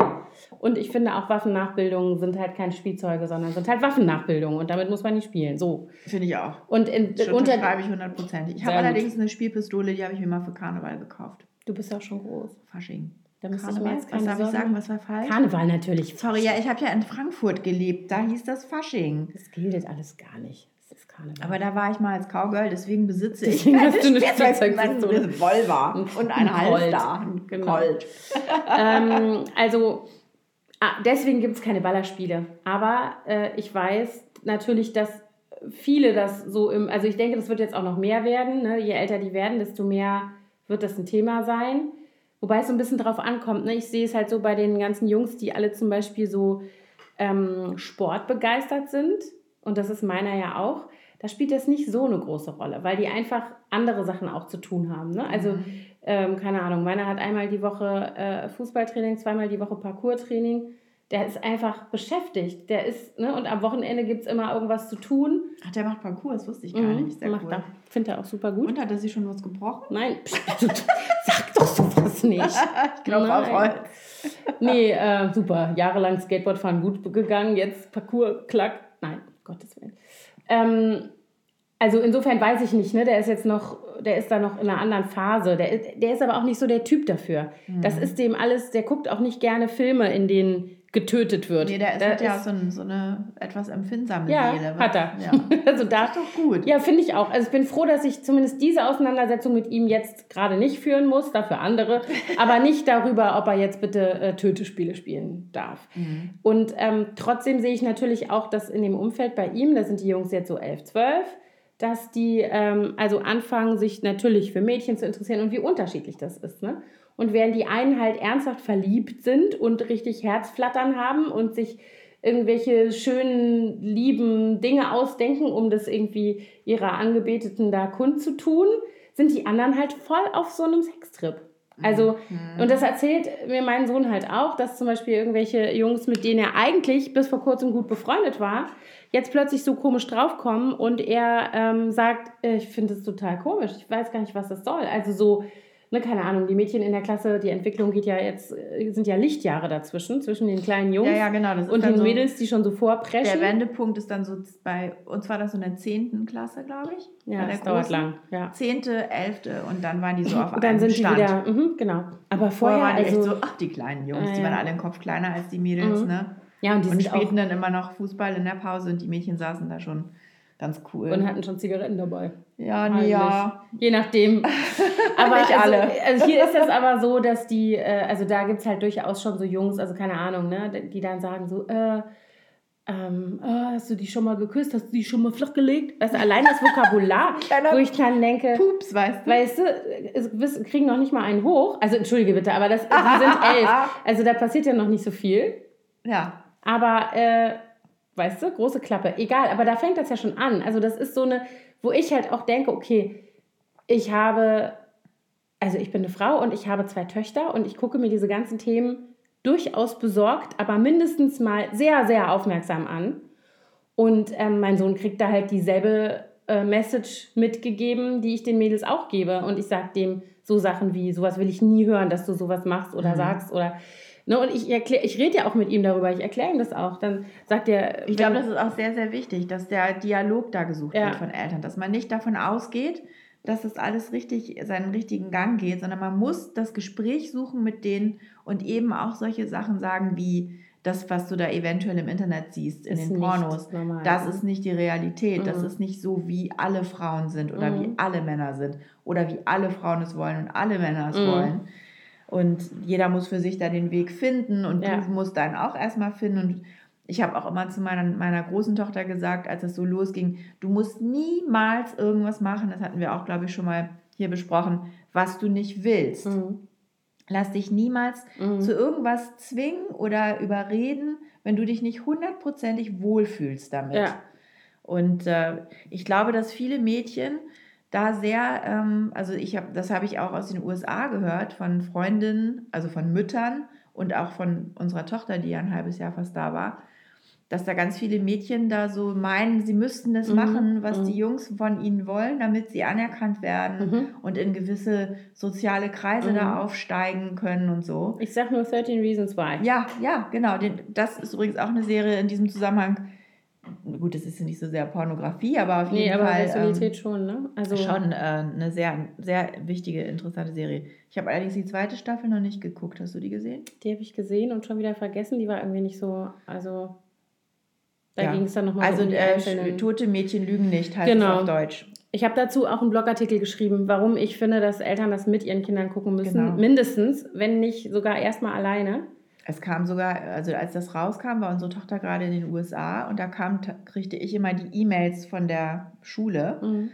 Und ich finde auch Waffennachbildungen sind halt keine Spielzeuge, sondern sind halt Waffennachbildungen und damit muss man nicht spielen. So. Finde ich auch. Und in, Das unter, unterschreibe ich hundertprozentig. Ich habe gut. allerdings eine Spielpistole, die habe ich mir mal für Karneval gekauft. du bist auch schon groß. Fasching. Da müsste ich mir Karneval? jetzt Was keine darf ich Sorgen- sagen? Was war falsch? Karneval natürlich. Sorry, ja, ich habe ja in Frankfurt gelebt. Da hieß das Fasching. Das gilt alles gar nicht. Das Karneval. Aber da war ich mal als Cowgirl, deswegen besitze Deswegen ich (laughs) hast du eine Spielzeug- Spielzeugpistole. einen Revolver und Ein. Ein Genau. Colt. ähm, also, ah, deswegen gibt es keine Ballerspiele. Aber äh, ich weiß natürlich, dass viele das so im, also ich denke, das wird jetzt auch noch mehr werden. Ne? Je älter die werden, desto mehr wird das ein Thema sein. Wobei es so ein bisschen drauf ankommt. Ne? Ich sehe es halt so bei den ganzen Jungs, die alle zum Beispiel so ähm, sportbegeistert sind. Und das ist meiner ja auch. Da spielt das nicht so eine große Rolle, weil die einfach andere Sachen auch zu tun haben. Ne? Also, ähm, keine Ahnung, meiner hat einmal die Woche äh, Fußballtraining, zweimal die Woche Parkourtraining. Der ist einfach beschäftigt. Der ist, ne, und am Wochenende gibt es immer irgendwas zu tun. Ach, der macht Parcours, das wusste ich gar Mhm, nicht. Sehr macht cool. er. Finde er auch super gut. Und hat er sich schon was gebrochen? Nein, (laughs) sag doch sowas nicht. (laughs) ich glaube auf. Holz. Nee, äh, super. Jahrelang Skateboardfahren gut gegangen, jetzt Parcours, klack. Nein, Gottes Willen. Ähm, also insofern weiß ich nicht, ne? Der ist jetzt noch, der ist da noch in einer anderen Phase. Der, ist- der ist aber auch nicht so der Typ dafür. Das Mhm. ist dem alles, der guckt auch nicht gerne Filme, in denen getötet wird. Nee, der, ist, Da hat ja so, ein, so eine etwas empfindsame ja, Seele. hat er. Ja. (laughs) also da, Das ist doch gut. ja, finde ich auch. Also ich bin froh, dass ich zumindest diese Auseinandersetzung mit ihm jetzt gerade nicht führen muss, dafür andere, (laughs) aber nicht darüber, ob er jetzt bitte äh, Tötespiele spielen darf. Mhm. Und ähm, trotzdem sehe ich natürlich auch, dass in dem Umfeld bei ihm, da sind die Jungs jetzt so 11, 12, dass die ähm, also anfangen, sich natürlich für Mädchen zu interessieren und wie unterschiedlich das ist. Ne? Und während die einen halt ernsthaft verliebt sind und richtig Herzflattern haben und sich irgendwelche schönen, lieben Dinge ausdenken, um das irgendwie ihrer Angebeteten da kundzutun, sind die anderen halt voll auf so einem Sextrip. Also, und das erzählt mir mein Sohn halt auch, dass zum Beispiel irgendwelche Jungs, mit denen er eigentlich bis vor kurzem gut befreundet war, jetzt plötzlich so komisch draufkommen und er ähm, sagt, äh, ich finde das total komisch, ich weiß gar nicht, was das soll. Also so, ne, keine Ahnung, die Mädchen in der Klasse, die Entwicklung geht ja jetzt, äh, sind ja Lichtjahre dazwischen, zwischen den kleinen Jungs Ja, ja, genau. Und den so, Mädels, die schon so vorpreschen. Der Wendepunkt ist dann so bei, uns war das so in der 10. Klasse, glaube ich. ja, das dauert lang, ja. 10., 11. und dann waren die so (laughs) auf Und dann einem sind Stand. die wieder, mhm, genau. Aber Vorher vorher, waren die also, echt so, ach, die kleinen Jungs, Ah, die waren alle einen Kopf kleiner als die Mädels, Mhm. ne? ja, und die Und spielten dann immer noch Fußball in der Pause und die Mädchen saßen da schon ganz cool. und hatten schon Zigaretten dabei. Ja, nee, ja. Je nachdem. (laughs) Aber Nicht also, alle. also hier ist das aber so, dass die, äh, also da gibt es halt durchaus schon so Jungs, also keine Ahnung, ne, die dann sagen so, äh, ähm, äh, hast du die schon mal geküsst? Hast du die schon mal flach gelegt? Weißt du, allein das Vokabular, (laughs) wo ich dann denke, Pups, weißt du? weißt du, kriegen noch nicht mal einen hoch. Also entschuldige bitte, aber das, die sind (laughs) elf. Also da passiert ja noch nicht so viel. ja. Aber, äh, weißt du, große Klappe. Egal, aber da fängt das ja schon an. Also das ist so eine, wo ich halt auch denke, okay, ich habe, also ich bin eine Frau und ich habe zwei Töchter und ich gucke mir diese ganzen Themen durchaus besorgt, aber mindestens mal sehr, sehr aufmerksam an. Und ähm, mein Sohn kriegt da halt dieselbe äh, Message mitgegeben, die ich den Mädels auch gebe. Und ich sage dem so Sachen wie, sowas will ich nie hören, dass du sowas machst oder Mhm. sagst oder Ne, und ich, erklär, ich rede ja auch mit ihm darüber, ich erkläre ihm das auch. Dann sagt er. Ich glaube, das ist auch sehr, sehr wichtig, dass der Dialog da gesucht Ja. wird von Eltern, dass man nicht davon ausgeht, dass es alles richtig seinen richtigen Gang geht, sondern man muss das Gespräch suchen mit denen und eben auch solche Sachen sagen wie, das, was du da eventuell im Internet siehst, in ist den Pornos, normal, das ist nicht die Realität. Mhm. Das ist nicht so, wie alle Frauen sind oder mhm. wie alle Männer sind oder wie alle Frauen es wollen und alle Männer es mhm. wollen. Und jeder muss für sich da den Weg finden und ja. du musst dann auch erstmal finden. Und ich habe auch immer zu meiner, meiner großen Tochter gesagt, als es so losging, du musst niemals irgendwas machen, das hatten wir auch, glaube ich, schon mal hier besprochen, was du nicht willst. Mhm. Lass dich niemals mhm. zu irgendwas zwingen oder überreden, wenn du dich nicht hundertprozentig wohlfühlst damit. Ja. Und äh, ich glaube, dass viele Mädchen da sehr, ähm, also ich habe, das habe ich auch aus den USA gehört von Freundinnen, also von Müttern und auch von unserer Tochter, die ja ein halbes Jahr fast da war, dass da ganz viele Mädchen da so meinen, sie müssten das mhm. machen, was mhm. die Jungs von ihnen wollen, damit sie anerkannt werden mhm. und in gewisse soziale Kreise da mhm. aufsteigen können und so. Ich sag nur 13 Reasons Why. Ja, ja, genau. Das ist übrigens auch eine Serie in diesem Zusammenhang. Gut, das ist nicht so sehr Pornografie, aber auf jeden nee, aber Fall. Sexualität ähm, schon, ne? Also schon äh, eine sehr, sehr wichtige, interessante Serie. Ich habe allerdings die zweite Staffel noch nicht geguckt. Hast du die gesehen? Die habe ich gesehen und schon wieder vergessen. Die war irgendwie nicht so, also da ja. ging es dann nochmal also, um die äh, Tote Mädchen lügen nicht, heißt genau. auf Deutsch. Ich habe dazu auch einen Blogartikel geschrieben, warum ich finde, dass Eltern das mit ihren Kindern gucken müssen. Genau. Mindestens, wenn nicht sogar erstmal alleine. Es kam sogar, also als das rauskam, war unsere Tochter gerade in den USA und da kam, kriegte ich immer die E-Mails von der Schule. Mhm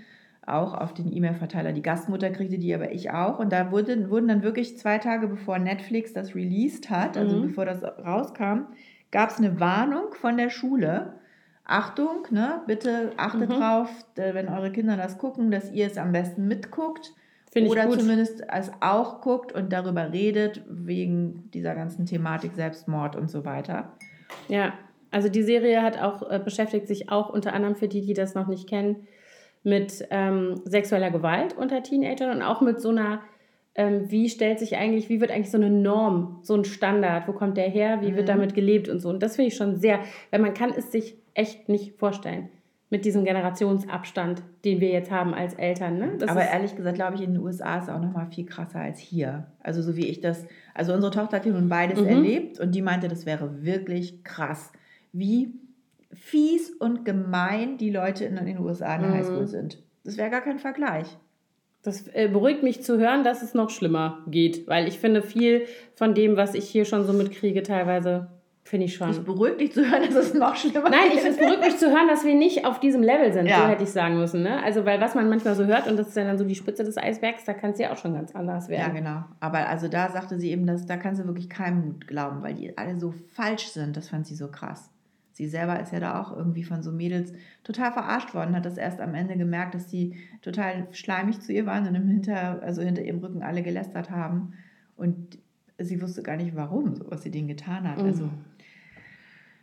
auch auf den E-Mail-Verteiler. Die Gastmutter kriegte die, aber ich auch. Und da wurde, wurden dann wirklich zwei Tage bevor Netflix das released hat, also mhm. bevor das rauskam, gab es eine Warnung von der Schule. Achtung, ne, bitte achtet mhm. drauf, wenn eure Kinder das gucken, dass ihr es am besten mitguckt. Find oder zumindest es auch guckt und darüber redet, wegen dieser ganzen Thematik Selbstmord und so weiter. Ja, also die Serie hat auch, äh, beschäftigt sich auch unter anderem für die, die das noch nicht kennen, mit ähm, sexueller Gewalt unter Teenagern und auch mit so einer ähm, wie stellt sich eigentlich, wie wird eigentlich so eine Norm, so ein Standard, wo kommt der her, wie mhm. wird damit gelebt und so. Und das finde ich schon sehr, weil man kann es sich echt nicht vorstellen mit diesem Generationsabstand, den wir jetzt haben als Eltern. Ne? Aber ehrlich gesagt, glaube ich, in den USA ist es auch noch mal viel krasser als hier. Also so wie ich das, also unsere Tochter hat hier nun beides mhm. erlebt und die meinte, das wäre wirklich krass, wie fies und gemein die Leute in den USA in der mhm. Highschool sind. Das wäre gar kein Vergleich. Das äh, beruhigt mich zu hören, dass es noch schlimmer geht, weil ich finde, viel von dem, was ich hier schon so mitkriege, teilweise finde ich schon. Es beruhigt dich zu hören, dass es noch schlimmer Nein. Nein, es beruhigt mich zu hören, dass wir nicht auf diesem Level sind, ja. so hätte ich sagen müssen. Ne? Also, weil was man manchmal so hört, und das ist ja dann so die Spitze des Eisbergs, da kann es ja auch schon ganz anders werden. Ja, genau. Aber also da sagte sie eben, dass da kannst du wirklich keinem glauben, weil die alle so falsch sind. Das fand sie so krass sie selber ist ja da auch irgendwie von so Mädels total verarscht worden, hat das erst am Ende gemerkt, dass die total schleimig zu ihr waren und im hinter, also hinter ihrem Rücken alle gelästert haben. Und sie wusste gar nicht, warum, was sie denen getan hat. Also, mhm.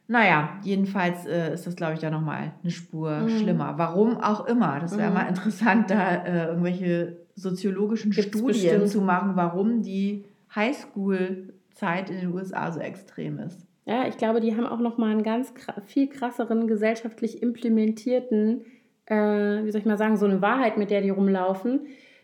Naja, jedenfalls äh, ist das, glaube ich, da nochmal eine Spur mhm. schlimmer. Warum auch immer. Das wäre mhm. mal interessant, da äh, irgendwelche soziologischen Gibt's Studien bestimmt. zu machen, warum die Highschool-Zeit in den USA so extrem ist. Ja, ich glaube, die haben auch noch mal einen ganz viel krasseren gesellschaftlich implementierten, äh, wie soll ich mal sagen, so eine Wahrheit, mit der die rumlaufen.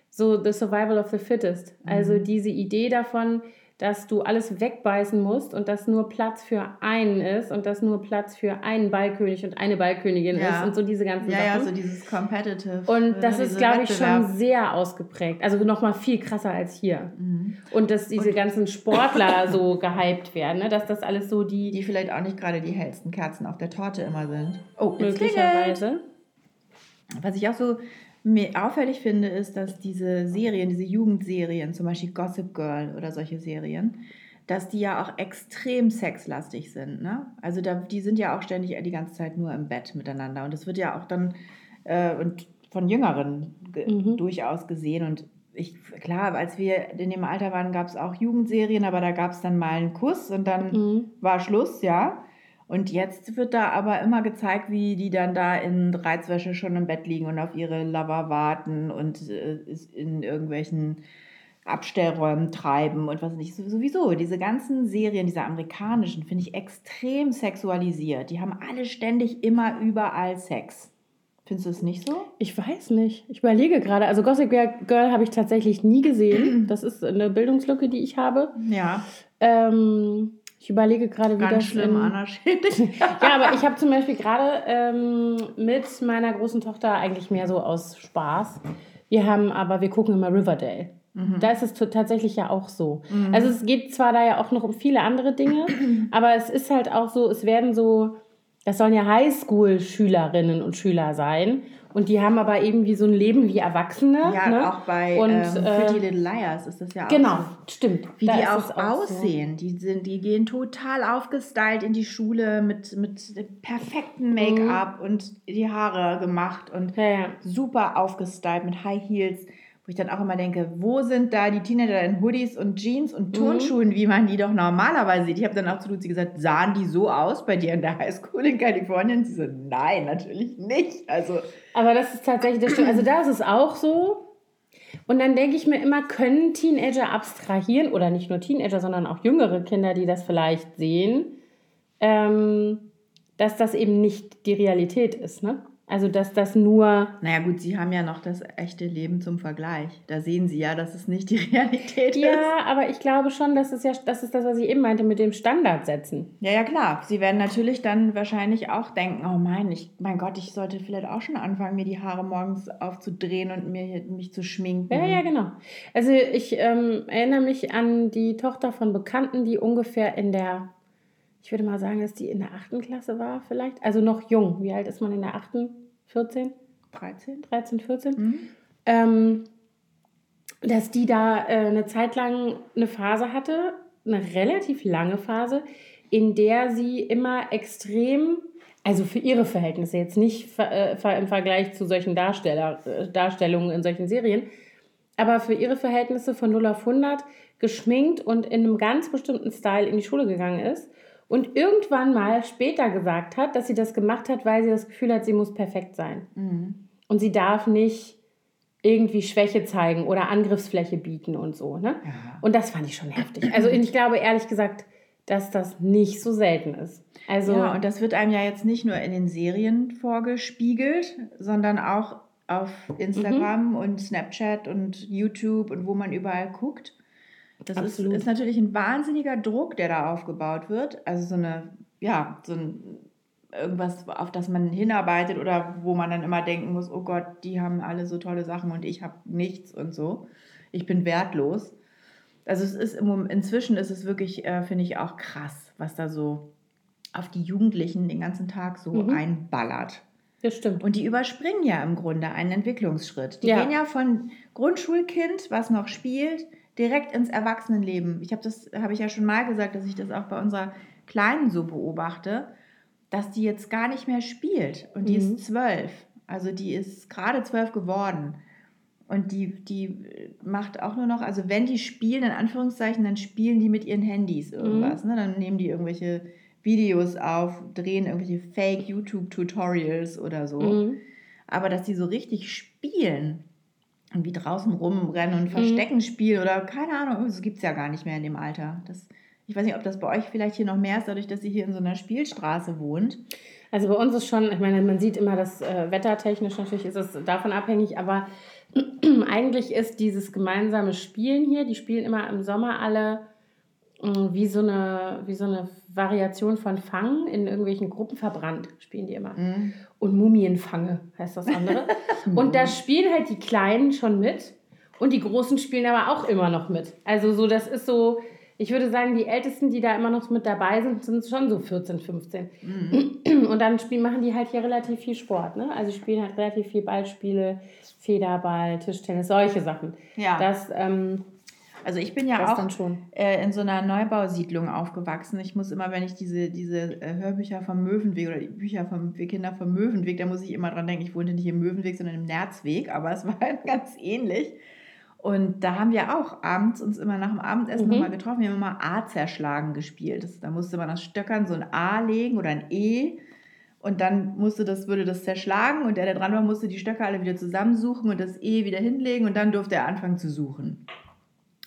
So the survival of the fittest. Also mhm. diese Idee davon, dass du alles wegbeißen musst und dass nur Platz für einen ist und dass nur Platz für einen Ballkönig und eine Ballkönigin ja. ist und so diese ganzen ja, Sachen. Ja, so dieses Competitive. Und das ist, glaube ich, schon sehr ausgeprägt. Also nochmal viel krasser als hier. Mhm. Und dass diese und ganzen Sportler (laughs) so gehypt werden, ne? dass das alles so die... Die vielleicht auch nicht gerade die hellsten Kerzen auf der Torte immer sind. Oh, möglicherweise. Was ich auch so mir auffällig finde, ist, dass diese Serien, diese Jugendserien, zum Beispiel Gossip Girl oder solche Serien, dass die ja auch extrem sexlastig sind. Ne? Also da, die sind ja auch ständig die ganze Zeit nur im Bett miteinander. Und das wird ja auch dann äh, und von Jüngeren mhm. durchaus gesehen. Und ich, klar, als wir in dem Alter waren, gab es auch Jugendserien, aber da gab es dann mal einen Kuss und dann mhm. war Schluss, ja. Und jetzt wird da aber immer gezeigt, wie die dann da in Reizwäsche schon im Bett liegen und auf ihre Lover warten und äh, in irgendwelchen Abstellräumen treiben und was nicht. Sowieso, diese ganzen Serien, diese amerikanischen, finde ich extrem sexualisiert. Die haben alle ständig immer überall Sex. Findest du es nicht so? Ich weiß nicht. Ich überlege gerade. Also Gossip Girl habe ich tatsächlich nie gesehen. (clears throat) Das ist eine Bildungslücke, die ich habe. Ja. Ähm, Ich überlege gerade, wie Ganz das schlimm. Anna (laughs) Ja, aber ich habe zum Beispiel gerade ähm, mit meiner großen Tochter eigentlich mehr so aus Spaß. Wir haben aber, wir gucken immer Riverdale. Mhm. Da ist es tatsächlich ja auch so. Mhm. Also es geht zwar da ja auch noch um viele andere Dinge, (clears throat) aber es ist halt auch so, es werden so, das sollen ja Highschool-Schülerinnen und Schüler sein. Und die haben aber eben wie so ein Leben wie Erwachsene. Ja, ne? auch bei und, ähm, Pretty äh, Little Liars ist das ja auch Genau, so. stimmt. Wie da die auch, auch aussehen. So. Die, sind, die gehen total aufgestylt in die Schule mit, mit perfektem Make-up mhm. und die Haare gemacht und ja, ja. super aufgestylt mit High Heels wo ich dann auch immer denke, wo sind da die Teenager in Hoodies und Jeans und mhm. Turnschuhen, mhm. wie man die doch normalerweise sieht? Ich habe dann auch zu Luzi gesagt, sahen die so aus bei dir in der Highschool in Kalifornien? Sie so, nein, natürlich nicht. Also, Aber das ist tatsächlich, das stimmt. Also da ist es auch so. Und dann denke ich mir immer, können Teenager abstrahieren oder nicht nur Teenager, sondern auch jüngere Kinder, die das vielleicht sehen, ähm, dass das eben nicht die Realität ist, ne? Also, dass das nur. Naja, gut, Sie haben ja noch das echte Leben zum Vergleich. Da sehen Sie ja, dass es nicht die (laughs) Realität ja, ist. Ja, aber ich glaube schon, dass es ja, das ist das, was ich eben meinte, mit dem Standard setzen. Ja, ja, klar. Sie werden natürlich dann wahrscheinlich auch denken: Oh mein, ich, mein Gott, ich sollte vielleicht auch schon anfangen, mir die Haare morgens aufzudrehen und mir, mich zu schminken. Ja, ja, genau. Also, ich ähm, erinnere mich an die Tochter von Bekannten, die ungefähr in der ich würde mal sagen, dass die in der achten Klasse war, vielleicht. Also noch jung. Wie alt ist man in der achten? 14? 13? 13, 14. Mhm. Ähm, dass die da äh, eine Zeit lang eine Phase hatte, eine relativ lange Phase, in der sie immer extrem, also für ihre Verhältnisse, jetzt nicht äh, im Vergleich zu solchen Darsteller, äh, Darstellungen in solchen Serien, aber für ihre Verhältnisse von 0 auf 100 geschminkt und in einem ganz bestimmten Style in die Schule gegangen ist und irgendwann mal später gesagt hat, dass sie das gemacht hat, weil sie das Gefühl hat, sie muss perfekt sein. Mhm. Und sie darf nicht irgendwie Schwäche zeigen oder Angriffsfläche bieten und so. Ne? Ja. Und das fand ich schon heftig. Also ich glaube ehrlich gesagt, dass das nicht so selten ist. Also, ja, und das wird einem ja jetzt nicht nur in den Serien vorgespiegelt, sondern auch auf Instagram mhm. und Snapchat und YouTube und wo man überall guckt. Das ist, ist, natürlich ein wahnsinniger Druck, der da aufgebaut wird. Also so eine, ja, so ein irgendwas, auf das man hinarbeitet oder wo man dann immer denken muss, oh Gott, die haben alle so tolle Sachen und ich habe nichts und so. Ich bin wertlos. Also es ist im, inzwischen ist es wirklich, äh, finde ich, auch krass, was da so auf die Jugendlichen den ganzen Tag so mhm. einballert. Das stimmt. Und die überspringen ja im Grunde einen Entwicklungsschritt. Die ja. gehen ja von Grundschulkind, was noch spielt, direkt ins Erwachsenenleben. Ich habe das, habe ich ja schon mal gesagt, dass ich das auch bei unserer Kleinen so beobachte, dass die jetzt gar nicht mehr spielt. Und die mhm. ist zwölf. Also die ist gerade zwölf geworden. Und die, die macht auch nur noch, also wenn die spielen, in Anführungszeichen, dann spielen die mit ihren Handys irgendwas. Mhm. Ne? Dann nehmen die irgendwelche Videos auf, drehen irgendwelche Fake-YouTube-Tutorials oder so. Mhm. Aber dass die so richtig spielen, irgendwie draußen rumrennen und mhm. Verstecken mhm. spielen oder keine Ahnung, das gibt es ja gar nicht mehr in dem Alter. Das, ich weiß nicht, ob das bei euch vielleicht hier noch mehr ist, dadurch, dass sie hier in so einer Spielstraße wohnt. Also bei uns ist schon, ich meine, man sieht immer, dass äh, wettertechnisch natürlich ist es davon abhängig, aber (clears throat) eigentlich ist dieses gemeinsame Spielen hier, die spielen immer im Sommer alle Mm, wie so eine, wie so eine Variation von Fangen in irgendwelchen Gruppen verbrannt, spielen die immer. Mhm. Und Mumienfange heißt das andere. (laughs) und da spielen halt die Kleinen schon mit und die Großen spielen aber auch immer noch mit. Also so, das ist so, ich würde sagen, die Ältesten, die da immer noch mit dabei sind, sind schon so 14, 15. Mhm. Und dann spielen, machen die halt hier relativ viel Sport. Ne? Also spielen halt relativ viel Ballspiele, Federball, Tischtennis, solche Sachen. Ja. Das, ähm, also ich bin ja das auch äh, in so einer Neubausiedlung aufgewachsen. Ich muss immer, wenn ich diese, diese äh, Hörbücher vom Möwenweg oder die Bücher vom, für Kinder vom Möwenweg, da muss ich immer dran denken, ich wohnte nicht im Möwenweg, sondern im Nerzweg, aber es war (laughs) halt ganz ähnlich. Und da haben wir auch abends uns immer nach dem Abendessen mhm. nochmal getroffen. Wir haben immer A zerschlagen gespielt. Das, da musste man das Stöckern so ein A legen oder ein E. Und dann musste das, würde das zerschlagen und der, der dran war, musste die Stöcke alle wieder zusammensuchen und das E wieder hinlegen und dann durfte er anfangen zu suchen.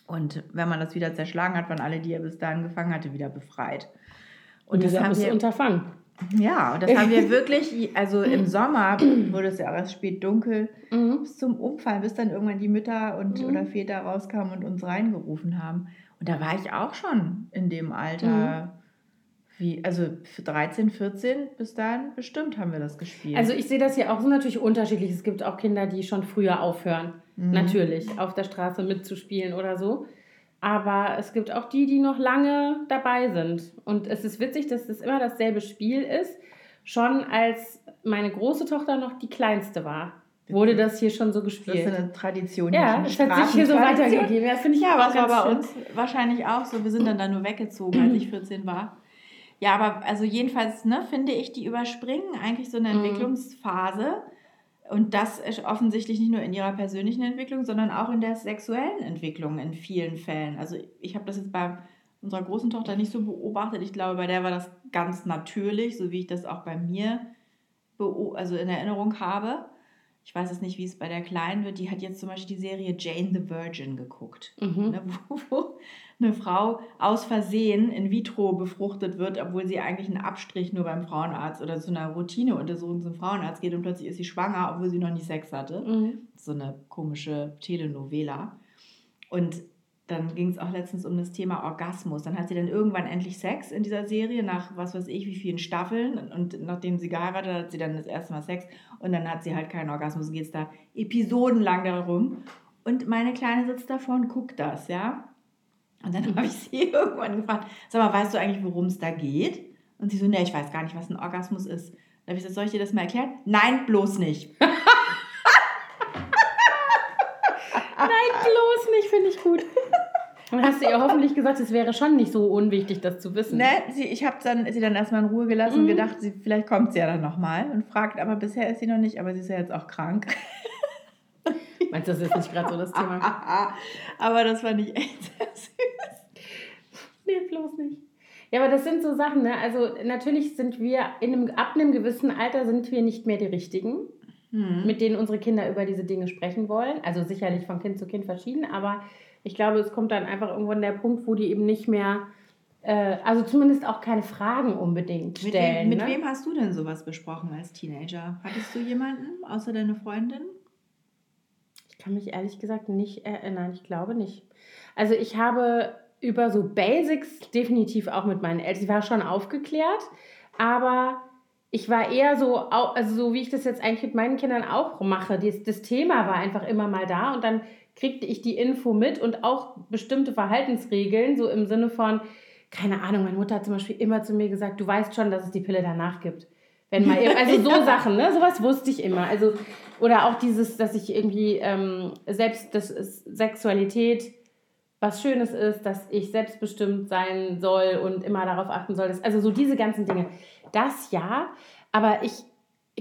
Und wenn man das wieder zerschlagen hat, waren alle, die er bis dahin gefangen hatte, wieder befreit. Und, und das haben wir unterfangen. Ja, und das haben wir (laughs) wirklich, also im Sommer wurde es ja auch erst spät dunkel, mhm. bis zum Umfallen, bis dann irgendwann die Mütter und mhm. oder Väter rauskamen und uns reingerufen haben. Und da war ich auch schon in dem Alter, Wie, also für 13, 14 bis dahin bestimmt haben wir das gespielt. Also ich sehe das hier auch so natürlich unterschiedlich. Es gibt auch Kinder, die schon früher aufhören, mhm. natürlich, auf der Straße mitzuspielen oder so. Aber es gibt auch die, die noch lange dabei sind. Und es ist witzig, dass es immer dasselbe Spiel ist. Schon als meine große Tochter noch die kleinste war, wurde das hier schon so gespielt. Das ist eine Tradition. Ja, das hat sich hier so weitergegeben. Ja, finde ich ja, auch. Ja, war bei uns wahrscheinlich auch so. Wir sind dann da nur weggezogen, als ich 14 war. Ja, aber also jedenfalls ne, finde ich, die überspringen eigentlich so eine mhm. Entwicklungsphase. Und das ist offensichtlich nicht nur in ihrer persönlichen Entwicklung, sondern auch in der sexuellen Entwicklung in vielen Fällen. Also ich habe das jetzt bei unserer großen Tochter nicht so beobachtet. Ich glaube, bei der war das ganz natürlich, so wie ich das auch bei mir also in Erinnerung habe. Ich weiß es nicht, wie es bei der Kleinen wird. Die hat jetzt zum Beispiel die Serie Jane the Virgin geguckt, mhm. ne, (laughs) wo, wo, eine Frau aus Versehen in vitro befruchtet wird, obwohl sie eigentlich einen Abstrich nur beim Frauenarzt oder zu einer Routineuntersuchung zum Frauenarzt geht und plötzlich ist sie schwanger, obwohl sie noch nie Sex hatte. Mhm. So eine komische Telenovela. Und dann ging es auch letztens um das Thema Orgasmus. Dann hat sie dann irgendwann endlich Sex in dieser Serie, nach was weiß ich, wie vielen Staffeln. Und nachdem sie geheiratet hat, hat sie dann das erste Mal Sex. Und dann hat sie halt keinen Orgasmus. Geht es da episodenlang darum. Und meine Kleine sitzt davor und guckt das, ja. Und dann (laughs) habe ich sie (laughs) irgendwann gefragt, sag mal, weißt du eigentlich, worum es da geht? Und sie so, ne, ich weiß gar nicht, was ein Orgasmus ist. Dann habe ich gesagt, soll ich dir das mal erklären? Nein, bloß nicht. (laughs) Nein, bloß nicht, finde ich gut. Dann hast du ihr hoffentlich gesagt, es wäre schon nicht so unwichtig, das zu wissen. Ne, sie, ich habe dann, sie dann erstmal in Ruhe gelassen mhm. und gedacht, sie, vielleicht kommt sie ja dann nochmal und fragt, aber bisher ist sie noch nicht, aber sie ist ja jetzt auch krank. Meinst du, das ist nicht gerade so das Thema? (laughs) aber das fand ich echt sehr süß. Nee, bloß nicht. Ja, aber das sind so Sachen, ne? Also natürlich sind wir in einem, ab einem gewissen Alter sind wir nicht mehr die Richtigen, hm. mit denen unsere Kinder über diese Dinge sprechen wollen. Also sicherlich von Kind zu Kind verschieden, aber ich glaube, es kommt dann einfach irgendwann der Punkt, wo die eben nicht mehr, äh, also zumindest auch keine Fragen unbedingt stellen. Mit, wem, mit ne? wem hast du denn sowas besprochen als Teenager? Hattest du jemanden außer deine Freundin? Ich kann mich ehrlich gesagt nicht erinnern. Ich glaube nicht. Also ich habe über so Basics definitiv auch mit meinen Eltern. Ich war schon aufgeklärt, aber ich war eher so, also so wie ich das jetzt eigentlich mit meinen Kindern auch mache. Das, das Thema war einfach immer mal da und dann kriegte ich die Info mit und auch bestimmte Verhaltensregeln, so im Sinne von, keine Ahnung, meine Mutter hat zum Beispiel immer zu mir gesagt, du weißt schon, dass es die Pille danach gibt. Wenn mal, also so (laughs) Sachen, ne? Sowas wusste ich immer. Also, oder auch dieses, dass ich irgendwie ähm, selbst, das ist Sexualität was Schönes ist, dass ich selbstbestimmt sein soll und immer darauf achten soll. Dass, also so diese ganzen Dinge. Das ja, aber ich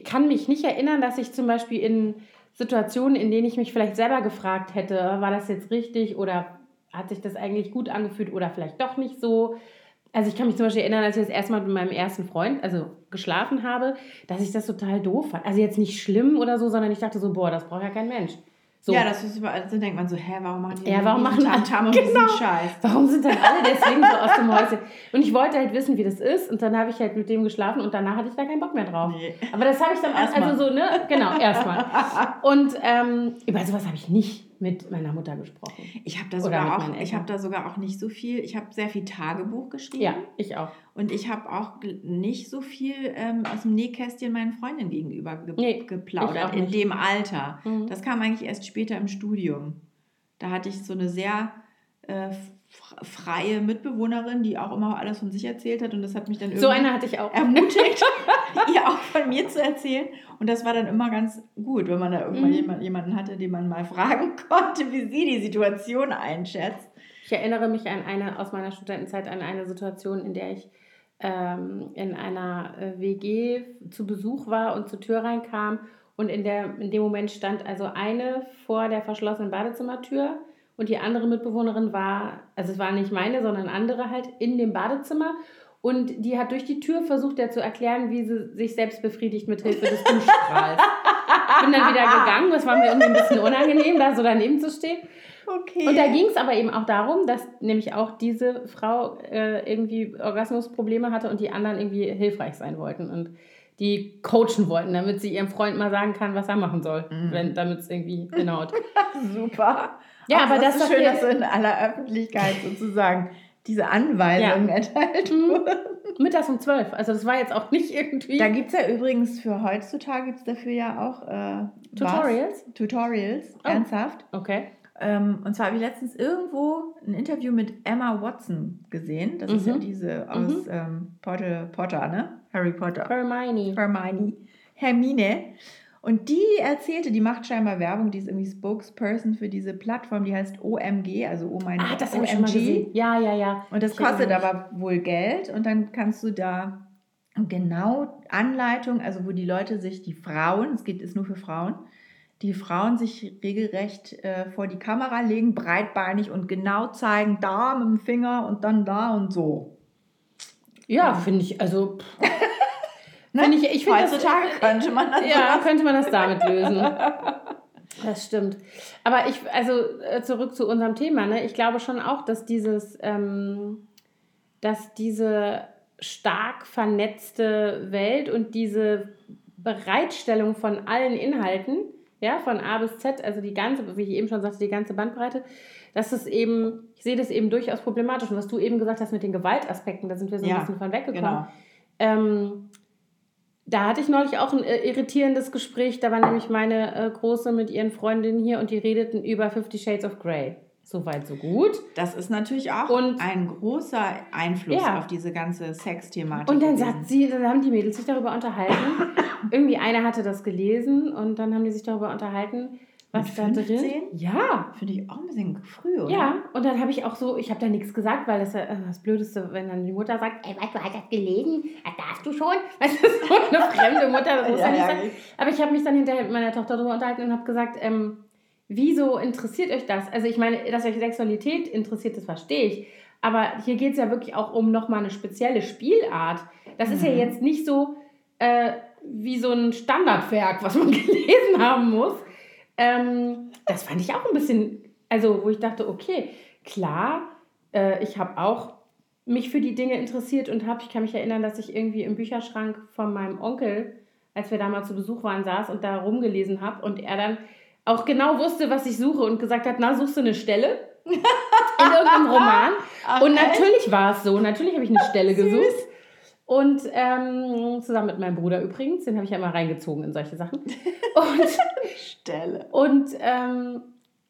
kann mich nicht erinnern, dass ich zum Beispiel in Situationen, in denen ich mich vielleicht selber gefragt hätte, war das jetzt richtig oder hat sich das eigentlich gut angefühlt oder vielleicht doch nicht so. Also ich kann mich zum Beispiel erinnern, als ich das erste Mal mit meinem ersten Freund, also geschlafen habe, dass ich das total doof fand. Also jetzt nicht schlimm oder so, sondern ich dachte so, boah, das braucht ja kein Mensch. So. Ja, das ist überall, dann denkt man so, hä, warum machen die ja, warum machen Tamtam und (laughs) genau. Scheiß? Warum sind dann alle deswegen so aus dem (laughs) Häuschen? Und ich wollte halt wissen, wie das ist und dann habe ich halt mit dem geschlafen und danach hatte ich da keinen Bock mehr drauf. Nee. Aber das habe ich dann, also so, ne, genau, erstmal. (laughs) Und ähm, über sowas habe ich nicht mit meiner Mutter gesprochen. Ich habe da sogar auch, ich habe da sogar auch nicht so viel. Ich habe sehr viel Tagebuch geschrieben. Ja, ich auch. Und ich habe auch nicht so viel ähm, aus dem Nähkästchen meinen Freundinnen gegenüber ge nee, geplaudert in dem Alter. Mhm. Das kam eigentlich erst später im Studium. Da hatte ich so eine sehr äh, freie Mitbewohnerin, die auch immer alles von sich erzählt hat und das hat mich dann irgendwie so eine hatte ich auch ermutigt, (laughs) (laughs) ihr auch von mir zu erzählen und das war dann immer ganz gut, wenn man da irgendwann mhm. jemanden hatte, den man mal fragen (laughs) konnte, wie sie die Situation einschätzt. Ich erinnere mich an eine aus meiner Studentenzeit an eine Situation, in der ich ähm, in einer äh, WG zu Besuch war und zur Tür reinkam und in, der, in dem Moment stand also eine vor der verschlossenen Badezimmertür und die andere Mitbewohnerin war, also es war nicht meine, sondern andere halt, in dem Badezimmer. Und die hat durch die Tür versucht, der zu erklären, wie sie sich selbst befriedigt mit Hilfe des Duschstrahls. bin dann wieder gegangen, das war mir irgendwie ein bisschen unangenehm, da so daneben zu stehen. Okay. Und da ging es aber eben auch darum, dass nämlich auch diese Frau äh, irgendwie Orgasmusprobleme hatte und die anderen irgendwie hilfreich sein wollten und die coachen wollten, damit sie ihrem Freund mal sagen kann, was er machen soll, mhm. damit es irgendwie hinhaut. (laughs) Super. Ja, Ach, aber das, ist schön, dass so in aller Öffentlichkeit sozusagen diese Anweisungen ja. erteilt mhm. wurden. Mittags um zwölf. Also das war jetzt auch nicht irgendwie. Da gibt es ja übrigens für heutzutage gibt es dafür ja auch äh, Tutorials? Was? Tutorials, Oh. ernsthaft. Okay. Ähm, und zwar habe ich letztens irgendwo ein Interview mit Emma Watson gesehen. Das ist Mhm. ja diese aus ähm, Potter, Potter, ne? Harry Potter. Hermione. Hermione. Hermine. Und die erzählte, die macht scheinbar Werbung, die ist irgendwie Spokesperson für diese Plattform, die heißt OMG, also Oh mein Ah, das gesehen. Ja, ja, ja. Und das Ich kostet aber wohl Geld und dann kannst du da genau Anleitung, also wo die Leute sich, die Frauen, es geht ist nur für Frauen, die Frauen sich regelrecht äh, vor die Kamera legen, breitbeinig und genau zeigen, da mit dem Finger und dann da und so. Ja, finde ich, also. (laughs) Ne? Find ich, ich finde das, Heutzutage (laughs) könnte man das Ja, könnte man das damit lösen. (laughs) Das stimmt. Aber ich, also äh, zurück zu unserem Thema, ne? Ich glaube schon auch, dass dieses, ähm, dass diese stark vernetzte Welt und diese Bereitstellung von allen Inhalten, ja, von A bis Z, also die ganze, wie ich eben schon sagte, die ganze Bandbreite, dass es eben, ich sehe das eben durchaus problematisch. Und was du eben gesagt hast mit den Gewaltaspekten, da sind wir so ein Ja, bisschen von weggekommen. Genau. Ähm, da hatte ich neulich auch ein äh, irritierendes Gespräch. Da war nämlich meine äh, Große mit ihren Freundinnen hier und die redeten über Fifty Shades of Grey. Soweit, so gut. Das ist natürlich auch Und- ein großer Einfluss Ja. auf diese ganze Sexthematik. Und dann sagt sie, dann haben die Mädels sich darüber unterhalten. (laughs) Irgendwie einer hatte das gelesen und dann haben die sich darüber unterhalten, was Mit da drin 15? Ja, Finde ich auch ein bisschen früh, oder? ja. Und dann habe ich auch so, ich habe da nichts gesagt, weil das ja äh, das Blödeste, wenn dann die Mutter sagt, ey, was, du hast das gelesen? Das darfst du schon. (laughs) Das ist so eine fremde Mutter, das muss ja, Ja, nicht ja, sein. Aber ich habe mich dann hinterher mit meiner Tochter darüber unterhalten und habe gesagt, ähm, wieso interessiert euch das? Also ich meine, dass euch Sexualität interessiert, das verstehe ich. Aber hier geht es ja wirklich auch um nochmal eine spezielle Spielart. Das ist ja Mhm. jetzt nicht so äh, wie so ein Standardwerk, was man (laughs) gelesen haben muss. Ähm, das fand ich auch ein bisschen, also wo ich dachte, okay, klar, äh, ich habe auch mich für die Dinge interessiert und habe, ich kann mich erinnern, dass ich irgendwie im Bücherschrank von meinem Onkel, als wir da mal zu Besuch waren, saß und da rumgelesen habe und er dann auch genau wusste, was ich suche und gesagt hat, na, suchst du eine Stelle (laughs) in irgendeinem Roman? Ach, und natürlich war es so, natürlich habe ich eine Stelle gesucht. Und ähm, zusammen mit meinem Bruder übrigens, den habe ich ja immer reingezogen in solche Sachen. Und (laughs) Stelle. und ähm,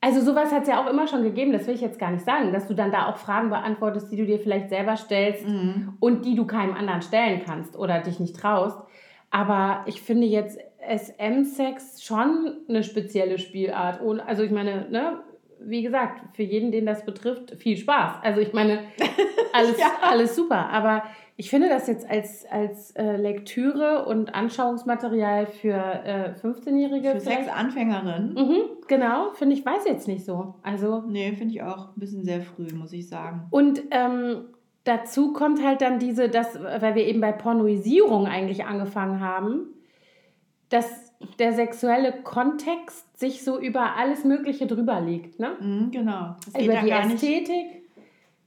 also sowas hat es ja auch immer schon gegeben, das will ich jetzt gar nicht sagen, dass du dann da auch Fragen beantwortest, die du dir vielleicht selber stellst Mhm. und die du keinem anderen stellen kannst oder dich nicht traust. Aber ich finde jetzt SM-Sex schon eine spezielle Spielart. Und, also ich meine, ne, wie gesagt, für jeden, den das betrifft, viel Spaß. Also ich meine, (laughs) alles, Ja. alles super. Aber ich finde das jetzt als, als äh, Lektüre und Anschauungsmaterial für äh, 15-Jährige Für Sexanfängerin? Mhm, genau, finde ich, weiß jetzt nicht so. Also, Nee, finde ich auch ein bisschen sehr früh, muss ich sagen. und ähm, dazu kommt halt dann diese, das, weil wir eben bei Pornoisierung eigentlich angefangen haben, dass der sexuelle Kontext sich so über alles Mögliche drüber legt. Ne? Mhm, genau. Über die gar nicht.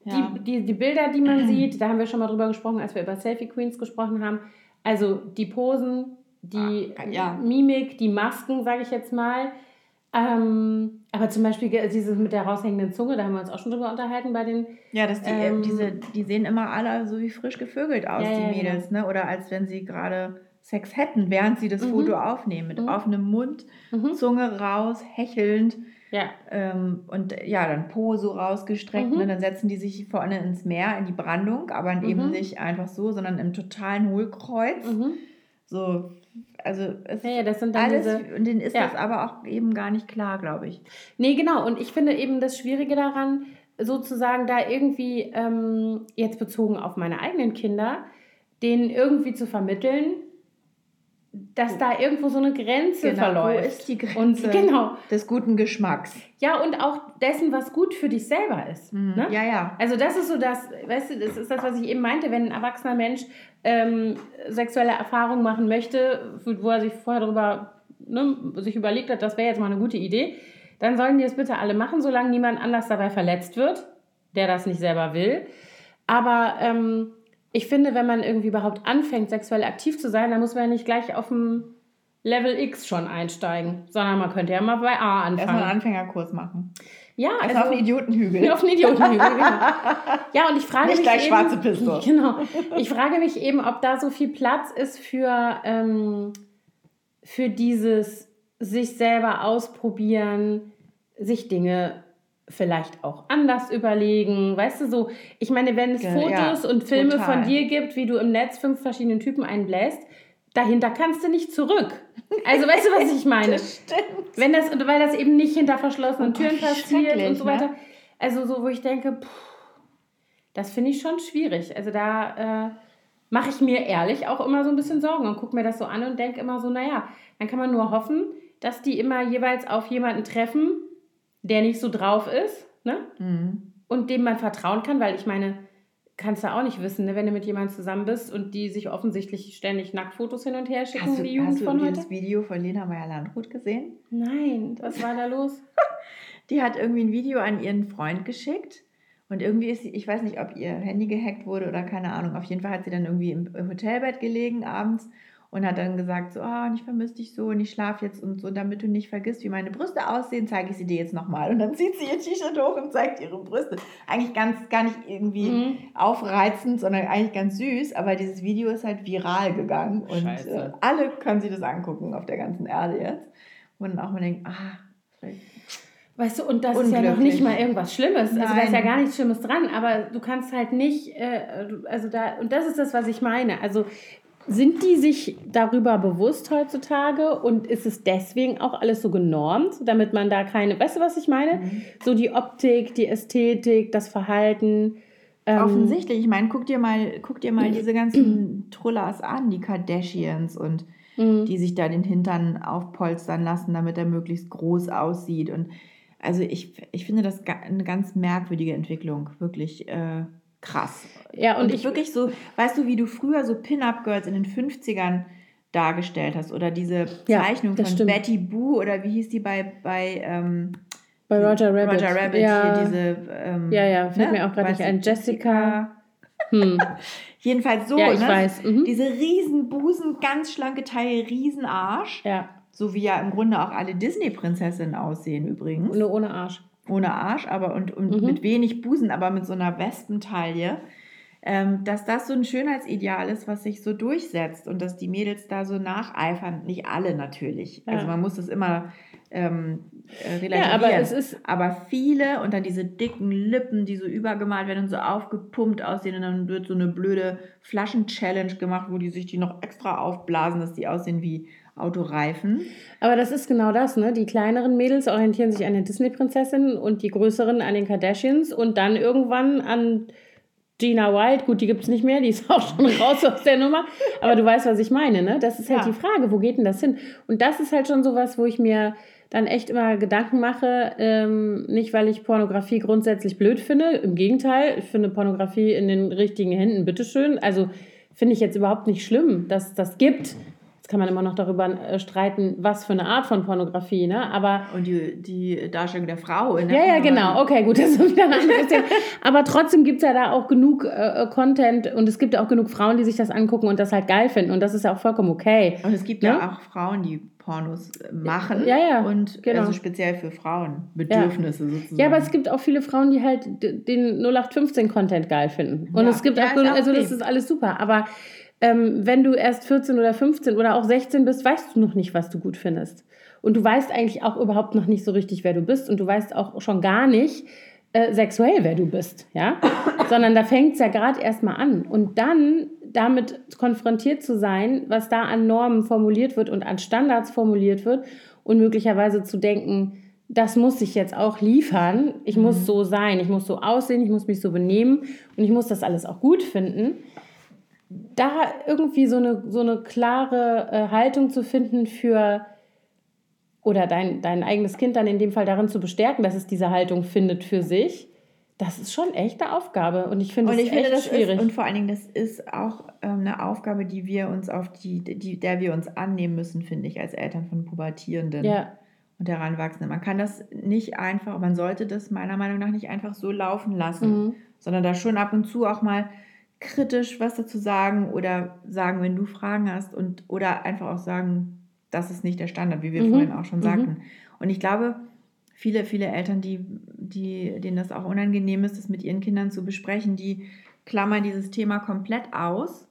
Ja. die, die, die Bilder, die man (clears throat) sieht, da haben wir schon mal drüber gesprochen, als wir über Selfie Queens gesprochen haben. Also die Posen, die Ah, ja. Mimik, die Masken, sage ich jetzt mal. Ähm, aber zum Beispiel dieses mit der raushängenden Zunge, da haben wir uns auch schon drüber unterhalten bei den. Ja, dass die, Ähm, diese, die sehen immer alle so wie frisch gevögelt aus, Ja, die Mädels, ne? Oder als wenn sie gerade Sex hätten, während sie das Mhm. Foto aufnehmen. Mit Mhm. offenem Mund, Mhm. Zunge raus, hechelnd. Ja, Ähm, und ja, dann Po so rausgestreckt. Mhm. Ne? Dann setzen die sich vorne ins Meer, in die Brandung, aber eben Mhm. nicht einfach so, sondern im totalen Hohlkreuz. mhm. So, also es ja, ja, das sind dann alles, diese. und denen ist ja. das aber auch eben gar nicht klar, glaube ich. Nee, genau. Und ich finde eben das Schwierige daran, sozusagen da irgendwie, ähm, jetzt bezogen auf meine eigenen Kinder, denen irgendwie zu vermitteln, dass da irgendwo so eine Grenze verläuft. Wo ist die Grenze Und genau. des guten Geschmacks? Ja, und auch dessen, was gut für dich selber ist. Mhm. Ne? Ja, ja. Also das ist so das, weißt du, das ist das, was ich eben meinte, wenn ein erwachsener Mensch ähm, sexuelle Erfahrungen machen möchte, wo er sich vorher darüber ne, sich überlegt hat, das wäre jetzt mal eine gute Idee, dann sollen die es bitte alle machen, solange niemand anders dabei verletzt wird, der das nicht selber will. Aber ähm, ich finde, wenn man irgendwie überhaupt anfängt, sexuell aktiv zu sein, dann muss man ja nicht gleich auf dem Level X schon einsteigen, sondern man könnte ja mal bei A anfangen. Erstmal einen Anfängerkurs machen. Ja, also auf einen Idiotenhügel. (laughs) Auf einen Idiotenhügel, genau. Ja, und ich (laughs) frage Nicht mich gleich eben, schwarze Piste. (laughs) Genau. Ich frage mich eben, ob da so viel Platz ist für, ähm, für dieses sich selber ausprobieren, sich Dinge vielleicht auch anders überlegen. Weißt du, so, ich meine, wenn es Fotos ja, und Filme total. von dir gibt, wie du im Netz fünf verschiedenen Typen einbläst, dahinter kannst du nicht zurück. Also weißt du, was ich (laughs) meine? Das stimmt. Wenn das, weil das eben nicht hinter verschlossenen Oh, Türen wie passiert und so weiter. ne? Also so, wo ich denke, puh, das finde ich schon schwierig. Also da äh, mache ich mir ehrlich auch immer so ein bisschen Sorgen und gucke mir das so an und denke immer so, naja, dann kann man nur hoffen, dass die immer jeweils auf jemanden treffen, der nicht so drauf ist, ne? Mhm. Und dem man vertrauen kann, weil ich meine, kannst du auch nicht wissen, ne, wenn du mit jemandem zusammen bist und die sich offensichtlich ständig Nacktfotos hin und her schicken, Hast die du, Jugend hast du von heute. dieses Video von Lena Meyer-Landrut gesehen? Nein, was war da los? (laughs) Die hat irgendwie ein Video an ihren Freund geschickt. Und irgendwie ist sie, ich weiß nicht, ob ihr Handy gehackt wurde oder keine Ahnung. Auf jeden Fall hat sie dann irgendwie im Hotelbett gelegen abends und hat dann gesagt, so, oh, und ich vermisse dich so und ich schlafe jetzt und so, damit du nicht vergisst, wie meine Brüste aussehen, zeige ich sie dir jetzt nochmal. Und dann zieht sie ihr T-Shirt hoch und zeigt ihre Brüste. Eigentlich ganz, gar nicht irgendwie Mhm. aufreizend, sondern eigentlich ganz süß. Aber dieses Video ist halt viral gegangen und Scheiße. äh, alle können sich das angucken auf der ganzen Erde jetzt. Und auch man denkt, ah, vielleicht Weißt du, und das ist ja noch nicht mal irgendwas Schlimmes. Also da ist ja Nein. gar nichts Schlimmes dran, aber du kannst halt nicht, äh, also da, und das ist das, was ich meine. Also sind die sich darüber bewusst heutzutage und ist es deswegen auch alles so genormt, damit man da keine, weißt du, was ich meine? Mhm. So die Optik, die Ästhetik, das Verhalten. ähm, Offensichtlich, ich meine, guck dir mal, guck dir mal (clears throat) diese ganzen Trullers an, die Kardashians und mh. die sich da den Hintern aufpolstern lassen, damit er möglichst groß aussieht. Und also ich, ich finde das eine ganz merkwürdige Entwicklung, wirklich äh, krass. Ja, und, Und, ich wirklich so, weißt du, wie du früher so Pin-Up-Girls in den 50ern dargestellt hast oder diese Ja, Zeichnung das von stimmt. Betty Boo oder wie hieß die bei, bei ähm, bei Roger Rabbit. Roger Rabbit ja. hier diese ähm, Ja, ja, fällt ne? mir auch gerade nicht ein. Jessica. Hm. (laughs) Jedenfalls so, Ja, ich ne? weiß. Mhm. Diese riesen Busen, ganz schlanke Taille, riesen Arsch. Ja, So wie ja im Grunde auch alle Disney-Prinzessinnen aussehen übrigens. nur ohne Arsch. Ohne Arsch, aber und, und Mhm. mit wenig Busen, aber mit so einer Wespentaille. Ähm, dass das so ein Schönheitsideal ist, was sich so durchsetzt und dass die Mädels da so nacheifern. Nicht alle natürlich. Ja. Also man muss das immer ähm, äh, relativieren. Ja, aber es ist, Aber viele und dann diese dicken Lippen, die so übergemalt werden und so aufgepumpt aussehen und dann wird so eine blöde Flaschen-Challenge gemacht, wo die sich die noch extra aufblasen, dass die aussehen wie Autoreifen. Aber das ist genau das, ne? Die kleineren Mädels orientieren sich an den Disney-Prinzessinnen und die größeren an den Kardashians und dann irgendwann an Gina Wild. Gut, die gibt es nicht mehr, die ist auch schon (laughs) raus aus der Nummer. Aber du weißt, was ich meine, ne? Das ist halt Ja. die Frage, wo geht denn das hin? Und das ist halt schon sowas, wo ich mir dann echt immer Gedanken mache, ähm, nicht weil ich Pornografie grundsätzlich blöd finde, im Gegenteil, ich finde Pornografie in den richtigen Händen bitteschön. Also finde ich jetzt überhaupt nicht schlimm, dass das gibt. Jetzt kann man immer noch darüber äh, streiten, was für eine Art von Pornografie, ne? Aber Und die, die Darstellung der Frau. In der ja, ja, genau. Okay, gut, das ist wieder ein anderes Thema. Aber trotzdem gibt es ja da auch genug äh, Content und es gibt ja auch genug Frauen, die sich das angucken und das halt geil finden. Und das ist ja auch vollkommen okay. Und es gibt Ne? ja auch Frauen, die Pornos äh, machen. Ja, ja, Und genau. also speziell für Frauen. Bedürfnisse sozusagen. Ja, aber es gibt auch viele Frauen, die halt den 0815-Content geil finden. Und Ja. es gibt Ja, auch, also das ist alles super. Aber ähm, wenn du erst 14 oder 15 oder auch 16 bist, weißt du noch nicht, was du gut findest. Und du weißt eigentlich auch überhaupt noch nicht so richtig, wer du bist. Und du weißt auch schon gar nicht äh, sexuell, wer du bist. Ja? (laughs) Sondern da fängt es ja gerade erstmal an. Und dann damit konfrontiert zu sein, was da an Normen formuliert wird und an Standards formuliert wird und möglicherweise zu denken, das muss ich jetzt auch liefern. Ich muss so sein, ich muss so aussehen, ich muss mich so benehmen und ich muss das alles auch gut finden. Da irgendwie so eine, so eine klare äh, Haltung zu finden für, oder dein, dein eigenes Kind dann in dem Fall darin zu bestärken, dass es diese Haltung findet für sich, das ist schon echt eine Aufgabe. Und ich finde es finde, echt das schwierig. ist, und vor allen Dingen, das ist auch ähm, eine Aufgabe, die wir uns auf die, die, der wir uns annehmen müssen, finde ich, als Eltern von Pubertierenden ja, und Heranwachsenden. Man kann das nicht einfach, man sollte das meiner Meinung nach nicht einfach so laufen lassen, mhm. sondern da schon ab und zu auch mal kritisch was dazu sagen oder sagen, wenn du Fragen hast und oder einfach auch sagen, das ist nicht der Standard, wie wir Mhm. vorhin auch schon Mhm. sagten. Und ich glaube, viele, viele Eltern, die, die, denen das auch unangenehm ist, das mit ihren Kindern zu besprechen, die klammern dieses Thema komplett aus.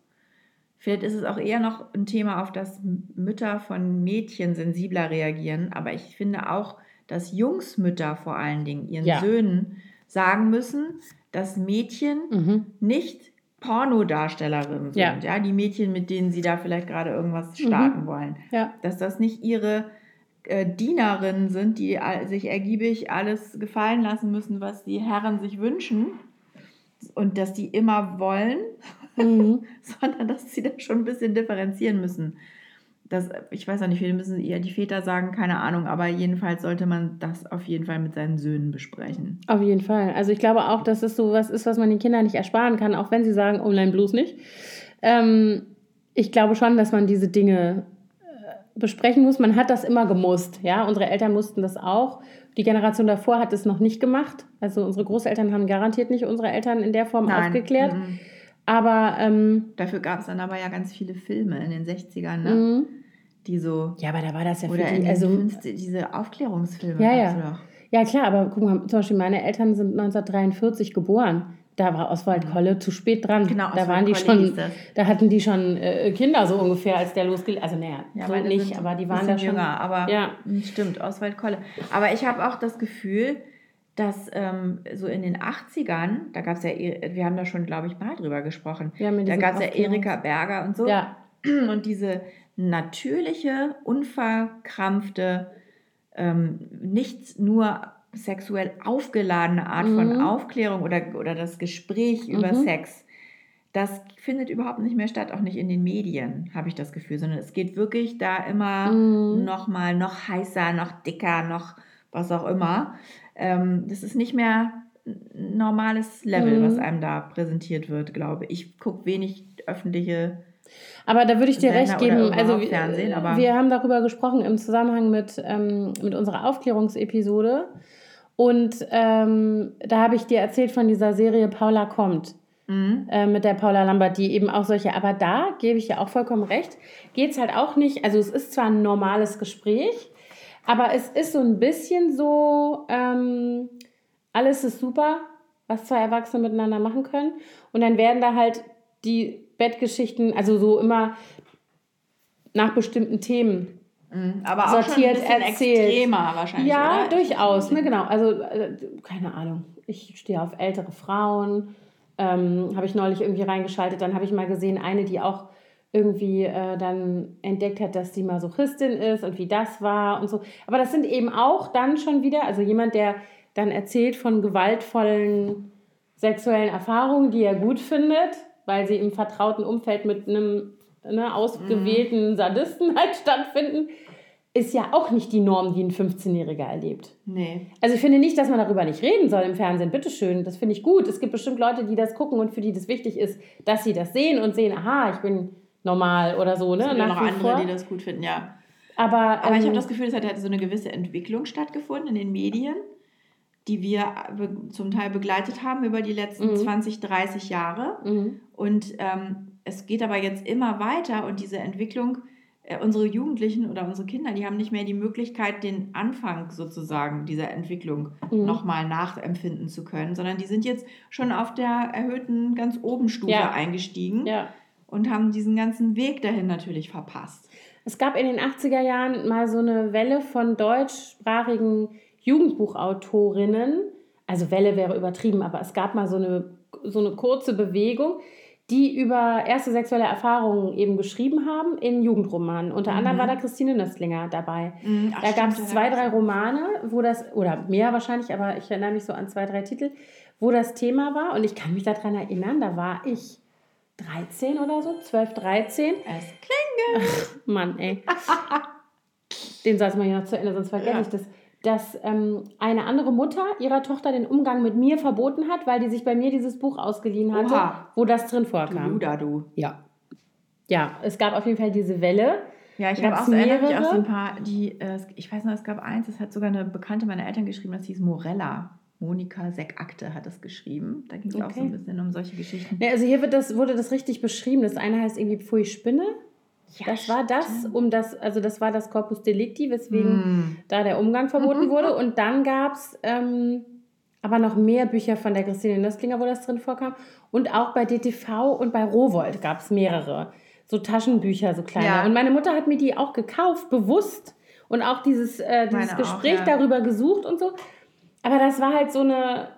Vielleicht ist es auch eher noch ein Thema, auf das Mütter von Mädchen sensibler reagieren. Aber ich finde auch, dass Jungsmütter vor allen Dingen ihren Ja. Söhnen sagen müssen, dass Mädchen Mhm. nicht Pornodarstellerinnen sind. Ja. Ja. die Mädchen, mit denen sie da vielleicht gerade irgendwas starten Mhm. wollen. Ja. Dass das nicht ihre äh, Dienerinnen sind, die sich ergiebig alles gefallen lassen müssen, was die Herren sich wünschen. Und dass die immer wollen, Mhm. (laughs) sondern dass sie da schon ein bisschen differenzieren müssen. Das, ich weiß auch nicht, viele müssen eher die Väter sagen, keine Ahnung, aber jedenfalls sollte man das auf jeden Fall mit seinen Söhnen besprechen. Auf jeden Fall. Also ich glaube auch, dass es so was ist, was man den Kindern nicht ersparen kann, auch wenn sie sagen, oh nein, bloß nicht. Ähm, ich glaube schon, dass man diese Dinge äh, besprechen muss. Man hat das immer gemusst. Ja, unsere Eltern mussten das auch. Die Generation davor hat es noch nicht gemacht. Also unsere Großeltern haben garantiert nicht unsere Eltern in der Form aufgeklärt. mhm. Aber ähm, Dafür gab es dann aber ja ganz viele Filme in den 60ern, ne? mhm. die so. ja, aber da war das ja für Oder die. Also 50 diese Aufklärungsfilme. Ja, ja. doch. Ja, klar, aber guck mal, zum Beispiel meine Eltern sind 1943 geboren. Da war Oswald Kolle zu spät dran. Genau, da Oswald waren die Kolle schon, da hatten die schon äh, Kinder so ungefähr, als der losgelegt. Also naja, Ja, so nicht, sind aber die waren da schon. jünger. Aber Ja. hm, stimmt, Oswald Kolle. Aber ich habe auch das Gefühl, dass ähm, so in den 80ern, da gab es ja, eh- wir haben da schon, glaube ich, mal drüber gesprochen, Ja, da gab es ja Erika Berger und so. Ja, (clears throat) Und diese natürliche, unverkrampfte, ähm, nicht nur sexuell aufgeladene Art Mhm. von Aufklärung oder, oder das Gespräch über Mhm. Sex, das findet überhaupt nicht mehr statt, auch nicht in den Medien, habe ich das Gefühl, sondern es geht wirklich da immer Mhm. noch mal noch heißer, noch dicker, noch was auch immer. Ähm, das ist nicht mehr ein normales Level, Mhm. was einem da präsentiert wird, glaube ich. Ich gucke wenig öffentliche aber da würde ich dir Sender recht geben. Also wir- Fernsehen, aber- wir haben darüber gesprochen im Zusammenhang mit, ähm, mit unserer Aufklärungsepisode. Und ähm, da habe ich dir erzählt von dieser Serie Paula kommt. Mhm. äh, mit der Paula Lambert, die eben auch solche, aber da gebe ich ja auch vollkommen recht, geht es halt auch nicht, also es ist zwar ein normales Gespräch, aber es ist so ein bisschen so, ähm, alles ist super, was zwei Erwachsene miteinander machen können und dann werden da halt die Bettgeschichten, also so immer nach bestimmten Themen Mhm. Aber auch schon sortiert ein erzählt. extremer wahrscheinlich, Ja, oder? durchaus, ne, genau. Also, äh, keine Ahnung. Ich stehe auf ältere Frauen. Ähm, habe ich neulich irgendwie reingeschaltet. Dann habe ich mal gesehen, eine, die auch irgendwie äh, dann entdeckt hat, dass sie Masochistin ist und wie das war und so. Aber das sind eben auch dann schon wieder, also jemand, der dann erzählt von gewaltvollen sexuellen Erfahrungen, die er gut findet, weil sie im vertrauten Umfeld mit einem ne, ausgewählten Sadisten (laughs) halt stattfinden, ist ja auch nicht die Norm, die ein 15-Jähriger erlebt. Nee. Also ich finde nicht, dass man darüber nicht reden soll im Fernsehen. Bitteschön, das finde ich gut. Es gibt bestimmt Leute, die das gucken und für die das wichtig ist, dass sie das sehen und sehen, aha, ich bin normal oder so. Ne? Es gibt nach noch andere, vor. die das gut finden, ja. Aber, Aber ich ähm, habe das Gefühl, es hat halt so eine gewisse Entwicklung stattgefunden in den Medien, die wir zum Teil begleitet haben über die letzten Mhm. 20, 30 Jahre. mhm. Und ähm, es geht aber jetzt immer weiter und diese Entwicklung, äh, unsere Jugendlichen oder unsere Kinder, die haben nicht mehr die Möglichkeit, den Anfang sozusagen dieser Entwicklung Mhm. nochmal nachempfinden zu können, sondern die sind jetzt schon auf der erhöhten ganz oben Stufe Ja. eingestiegen ja. Und haben diesen ganzen Weg dahin natürlich verpasst. Es gab in den 80er Jahren mal so eine Welle von deutschsprachigen Jugendbuchautorinnen. Also Welle wäre übertrieben, aber es gab mal so eine, so eine kurze Bewegung, die über erste sexuelle Erfahrungen eben geschrieben haben in Jugendromanen. Unter anderem Mhm. war da Christine Nöstlinger dabei. Mhm, ach, da gab es zwei, drei Romane, wo das, oder mehr wahrscheinlich, aber ich erinnere mich so an zwei, drei Titel, wo das Thema war. Und ich kann mich daran erinnern, da war ich 13 oder so, 12, 13. Es klingt. Mann, ey. Den Satz mal hier noch zu Ende, sonst vergesse Ja. ich das. Dass ähm, eine andere Mutter ihrer Tochter den Umgang mit mir verboten hat, weil die sich bei mir dieses Buch ausgeliehen hatte, Oha. wo das drin Du vorkam. Luda, du. Ja. Ja, es gab auf jeden Fall diese Welle. Ja, ich Da habe auch mich mehrere? auch so ein paar, die, äh, ich weiß noch, es gab eins, das hat sogar eine Bekannte meiner Eltern geschrieben, das hieß Morella. Monika Seckakte hat das geschrieben. Da ging es auch so Okay. ein bisschen um solche Geschichten. Ne, also hier wird das, wurde das richtig beschrieben. Das eine heißt irgendwie Pfui Spinne. Ja, das war das, um das, also das war das Corpus Delicti, weswegen mm. da der Umgang verboten wurde. Und dann gab es ähm, aber noch mehr Bücher von der Christine Nöstlinger, wo das drin vorkam. Und auch bei DTV und bei Rowold gab es mehrere. So Taschenbücher, so kleine. Ja. Und meine Mutter hat mir die auch gekauft, bewusst. Und auch dieses, äh, dieses Gespräch auch, ja. darüber gesucht und so. Aber das war halt so eine,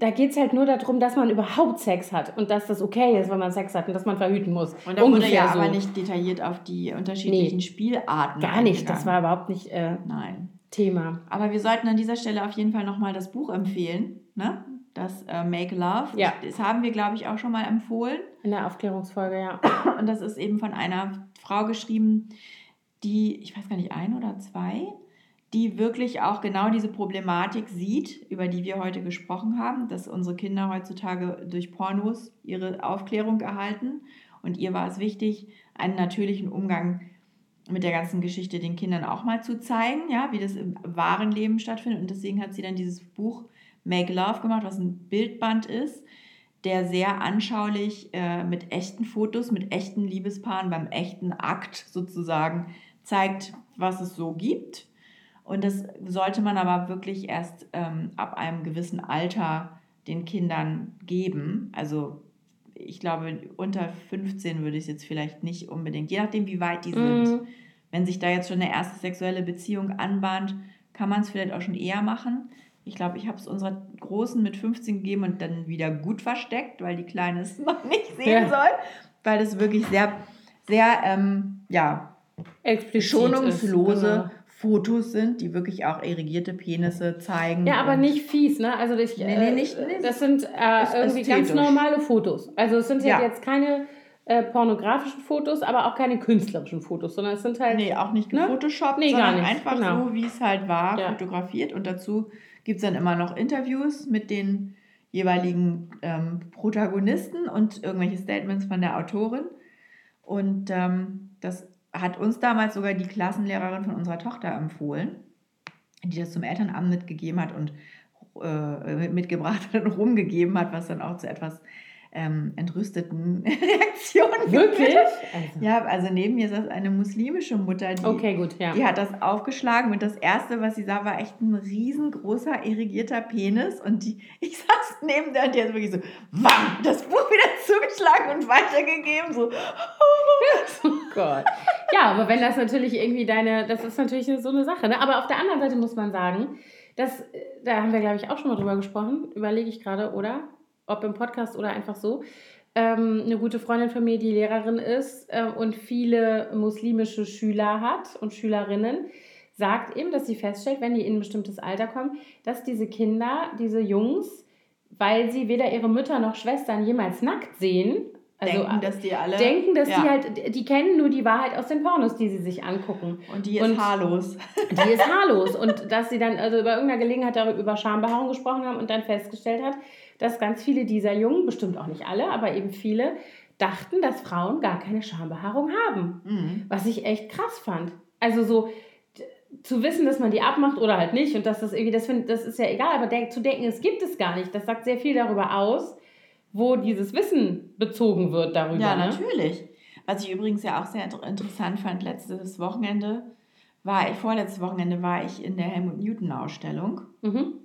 da geht es halt nur darum, dass man überhaupt Sex hat und dass das okay ist, wenn man Sex hat und dass man verhüten muss. Und da wurde ja so. aber nicht detailliert auf die unterschiedlichen nee, Spielarten. Gar nicht, das war überhaupt nicht äh, Nein. Thema. Aber wir sollten an dieser Stelle auf jeden Fall nochmal das Buch empfehlen, ne? das äh, Make Love. Ja. Das haben wir, glaube ich, auch schon mal empfohlen. In der Aufklärungsfolge, ja. Und das ist eben von einer Frau geschrieben, die, ich weiß gar nicht, ein oder zwei, die wirklich auch genau diese Problematik sieht, über die wir heute gesprochen haben, dass unsere Kinder heutzutage durch Pornos ihre Aufklärung erhalten. Und ihr war es wichtig, einen natürlichen Umgang mit der ganzen Geschichte den Kindern auch mal zu zeigen, ja, wie das im wahren Leben stattfindet. Und deswegen hat sie dann dieses Buch Make Love gemacht, was ein Bildband ist, der sehr anschaulich äh, mit echten Fotos, mit echten Liebespaaren beim echten Akt sozusagen zeigt, was es so gibt und das sollte man aber wirklich erst ähm, ab einem gewissen Alter den Kindern geben. Also ich glaube, unter 15 würde ich es jetzt vielleicht nicht unbedingt, je nachdem, wie weit die sind. Mm. Wenn sich da jetzt schon eine erste sexuelle Beziehung anbahnt, kann man es vielleicht auch schon eher machen. Ich glaube, ich habe es unserer Großen mit 15 gegeben und dann wieder gut versteckt, weil die Kleine es (laughs) noch nicht sehen ja. soll. Weil es wirklich sehr, sehr, ähm, ja, Explizit schonungslose ist, genau. Fotos sind, die wirklich auch irrigierte Penisse zeigen. Ja, aber nicht fies, ne? Also ich, nee, nee, nicht, nee, das sind äh, irgendwie ganz normale Fotos. Also es sind ja. jetzt keine äh, pornografischen Fotos, aber auch keine künstlerischen Fotos, sondern es sind halt... Nee, auch nicht gefotoshoppt, ne? nee, sondern gar nicht. einfach genau. so, wie es halt war, ja. fotografiert. Und dazu gibt es dann immer noch Interviews mit den jeweiligen ähm, Protagonisten und irgendwelche Statements von der Autorin. Und ähm, das hat uns damals sogar die Klassenlehrerin von unserer Tochter empfohlen, die das zum Elternamt mitgegeben hat und äh, mitgebracht hat und rumgegeben hat, was dann auch zu etwas ähm, entrüsteten (laughs) Reaktionen. Wirklich? Also. Ja, also neben mir saß eine muslimische Mutter, die, okay, gut, ja. die hat das aufgeschlagen und das Erste, was sie sah, war echt ein riesengroßer, irrigierter Penis und die, (laughs) ich saß neben der und die hat wirklich so, wam, das Buch wieder (laughs) zugeschlagen und weitergegeben, so. oh Gott. Ja, aber wenn das natürlich irgendwie deine, das ist natürlich so eine Sache, ne? aber auf der anderen Seite muss man sagen, das, da haben wir, glaube ich, auch schon mal drüber gesprochen, überlege ich gerade, oder? Ob im Podcast oder einfach so. Ähm, eine gute Freundin von mir, die Lehrerin ist äh, und viele muslimische Schüler hat und Schülerinnen, sagt eben, dass sie feststellt, wenn die in ein bestimmtes Alter kommen, dass diese Kinder, diese Jungs, weil sie weder ihre Mütter noch Schwestern jemals nackt sehen, also denken, dass die alle denken, dass ja. die halt, die kennen nur die Wahrheit aus den Pornos, die sie sich angucken. Und die ist und haarlos. Die ist (laughs) haarlos. Und dass sie dann also bei irgendeiner Gelegenheit darüber über Schambehaarung gesprochen haben und dann festgestellt hat, dass ganz viele dieser Jungen, bestimmt auch nicht alle, aber eben viele, dachten, dass Frauen gar keine Schambehaarung haben. Mhm. Was ich echt krass fand. Also so zu wissen, dass man die abmacht oder halt nicht und dass das irgendwie, das, find, das ist ja egal, aber denk, zu denken, es gibt es gar nicht, das sagt sehr viel darüber aus, wo dieses Wissen bezogen wird darüber. Ja, ne? natürlich. Was ich übrigens ja auch sehr interessant fand, letztes Wochenende war ich, vorletztes Wochenende war ich in der Helmut Newton Ausstellung. Mhm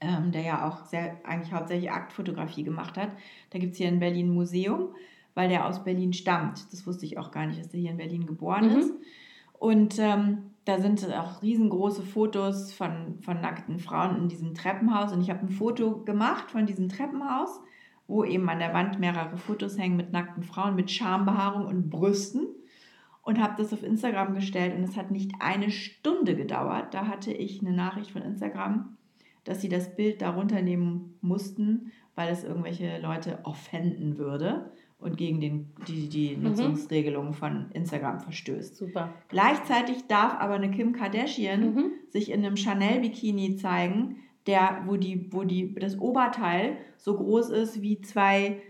ähm, der ja auch sehr, eigentlich hauptsächlich Aktfotografie gemacht hat. Da gibt es hier in Berlin ein Museum, weil der aus Berlin stammt. Das wusste ich auch gar nicht, dass der hier in Berlin geboren mhm. ist. Und ähm, da sind auch riesengroße Fotos von, von nackten Frauen in diesem Treppenhaus. Und ich habe ein Foto gemacht von diesem Treppenhaus, wo eben an der Wand mehrere Fotos hängen mit nackten Frauen, mit Schambehaarung und Brüsten. Und habe das auf Instagram gestellt und es hat nicht eine Stunde gedauert. Da hatte ich eine Nachricht von Instagram, dass sie das Bild darunter nehmen mussten, weil es irgendwelche Leute offenden würde und gegen den, die, die mhm. Nutzungsregelungen von Instagram verstößt. Super. Gleichzeitig darf aber eine Kim Kardashian mhm. sich in einem Chanel-Bikini zeigen, der, wo, die, wo die, das Oberteil so groß ist wie zwei,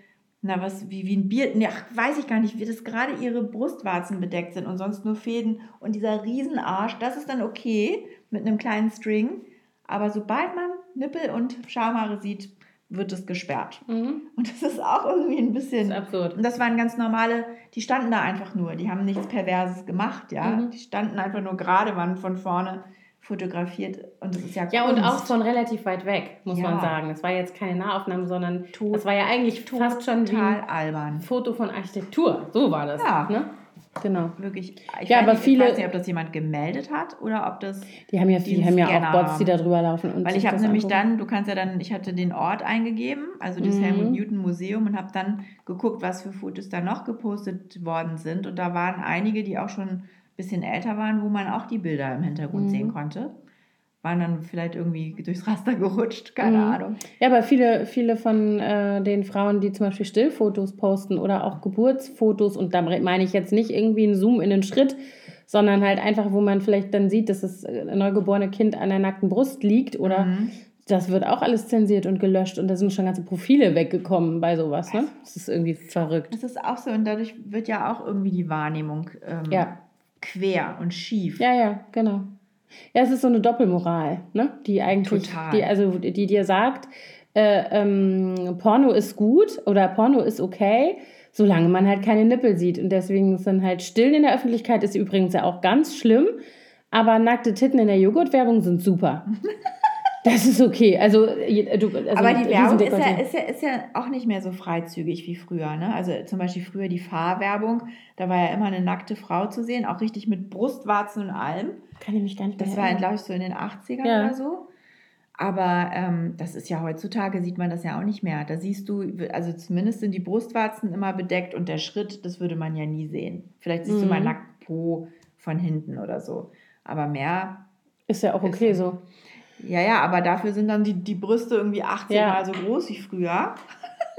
na was, wie, wie ein Bier, ne, ach, weiß ich gar nicht, wie das gerade ihre Brustwarzen bedeckt sind und sonst nur Fäden und dieser Riesenarsch, das ist dann okay mit einem kleinen String. Aber sobald man Nippel und Schamhaare sieht, wird es gesperrt. Mhm. Und das ist auch irgendwie ein bisschen. Das ist absurd. Und das waren ganz normale, die standen da einfach nur, die haben nichts Perverses gemacht, ja. Mhm. Die standen einfach nur gerade, waren von vorne fotografiert und das ist ja Kunst. Ja, und auch von relativ weit weg, muss ja. man sagen. Es war jetzt keine Nahaufnahme, sondern es war ja eigentlich fast schon total albern. Foto von Architektur. So war das. Ja. Ne? Genau. Wirklich. Ich ja, aber nicht, viele. Ich weiß nicht, ob das jemand gemeldet hat oder ob das. Die haben ja, die haben ja auch Bots, die da drüber laufen. Und Weil ich habe nämlich angucken. dann, du kannst ja dann, ich hatte den Ort eingegeben, also das mhm. Helmut Newton Museum, und habe dann geguckt, was für Fotos da noch gepostet worden sind. Und da waren einige, die auch schon ein bisschen älter waren, wo man auch die Bilder im Hintergrund mhm. sehen konnte waren dann vielleicht irgendwie durchs Raster gerutscht, keine mhm. Ahnung. Ja, aber viele, viele von äh, den Frauen, die zum Beispiel Stillfotos posten oder auch Geburtsfotos, und da meine ich jetzt nicht irgendwie einen Zoom in den Schritt, sondern halt einfach, wo man vielleicht dann sieht, dass das äh, neugeborene Kind an der nackten Brust liegt oder mhm. das wird auch alles zensiert und gelöscht und da sind schon ganze Profile weggekommen bei sowas. Ne? Das ist irgendwie verrückt. Das ist auch so und dadurch wird ja auch irgendwie die Wahrnehmung ähm, ja. quer und schief. Ja, ja, genau. Ja, es ist so eine Doppelmoral, ne? Die eigentlich, Total. die, also die dir sagt, äh, ähm, Porno ist gut oder Porno ist okay, solange man halt keine Nippel sieht. Und deswegen sind halt Stillen in der Öffentlichkeit ist übrigens ja auch ganz schlimm, aber nackte Titten in der Joghurtwerbung sind super. (laughs) Das ist okay. Also, du, also Aber die Werbung ist ja, ist, ja, ist ja auch nicht mehr so freizügig wie früher. Ne? Also zum Beispiel früher die Fahrwerbung, da war ja immer eine nackte Frau zu sehen, auch richtig mit Brustwarzen und allem. Kann ich mich gar nicht Das war, glaube ich, so in den 80ern ja. oder so. Aber ähm, das ist ja heutzutage, sieht man das ja auch nicht mehr. Da siehst du, also zumindest sind die Brustwarzen immer bedeckt und der Schritt, das würde man ja nie sehen. Vielleicht siehst mhm. du mal nackt Po von hinten oder so. Aber mehr. Ist ja auch okay so. Ja, ja, aber dafür sind dann die, die Brüste irgendwie 18 ja. Mal so groß wie früher.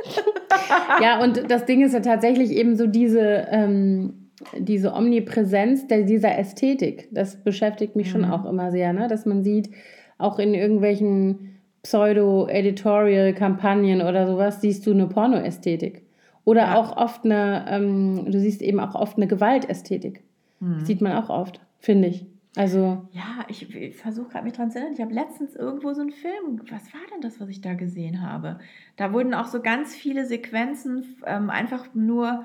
(laughs) ja, und das Ding ist ja tatsächlich eben so diese, ähm, diese Omnipräsenz der, dieser Ästhetik. Das beschäftigt mich mhm. schon auch immer sehr, ne? dass man sieht, auch in irgendwelchen Pseudo-Editorial-Kampagnen oder sowas, siehst du eine Pornoästhetik. Oder ja. auch oft eine, ähm, du siehst eben auch oft eine Gewaltästhetik. Mhm. Sieht man auch oft, finde ich. Also. Ja, ich, ich versuche gerade mich dran zu erinnern. Ich habe letztens irgendwo so einen Film. Was war denn das, was ich da gesehen habe? Da wurden auch so ganz viele Sequenzen, ähm, einfach nur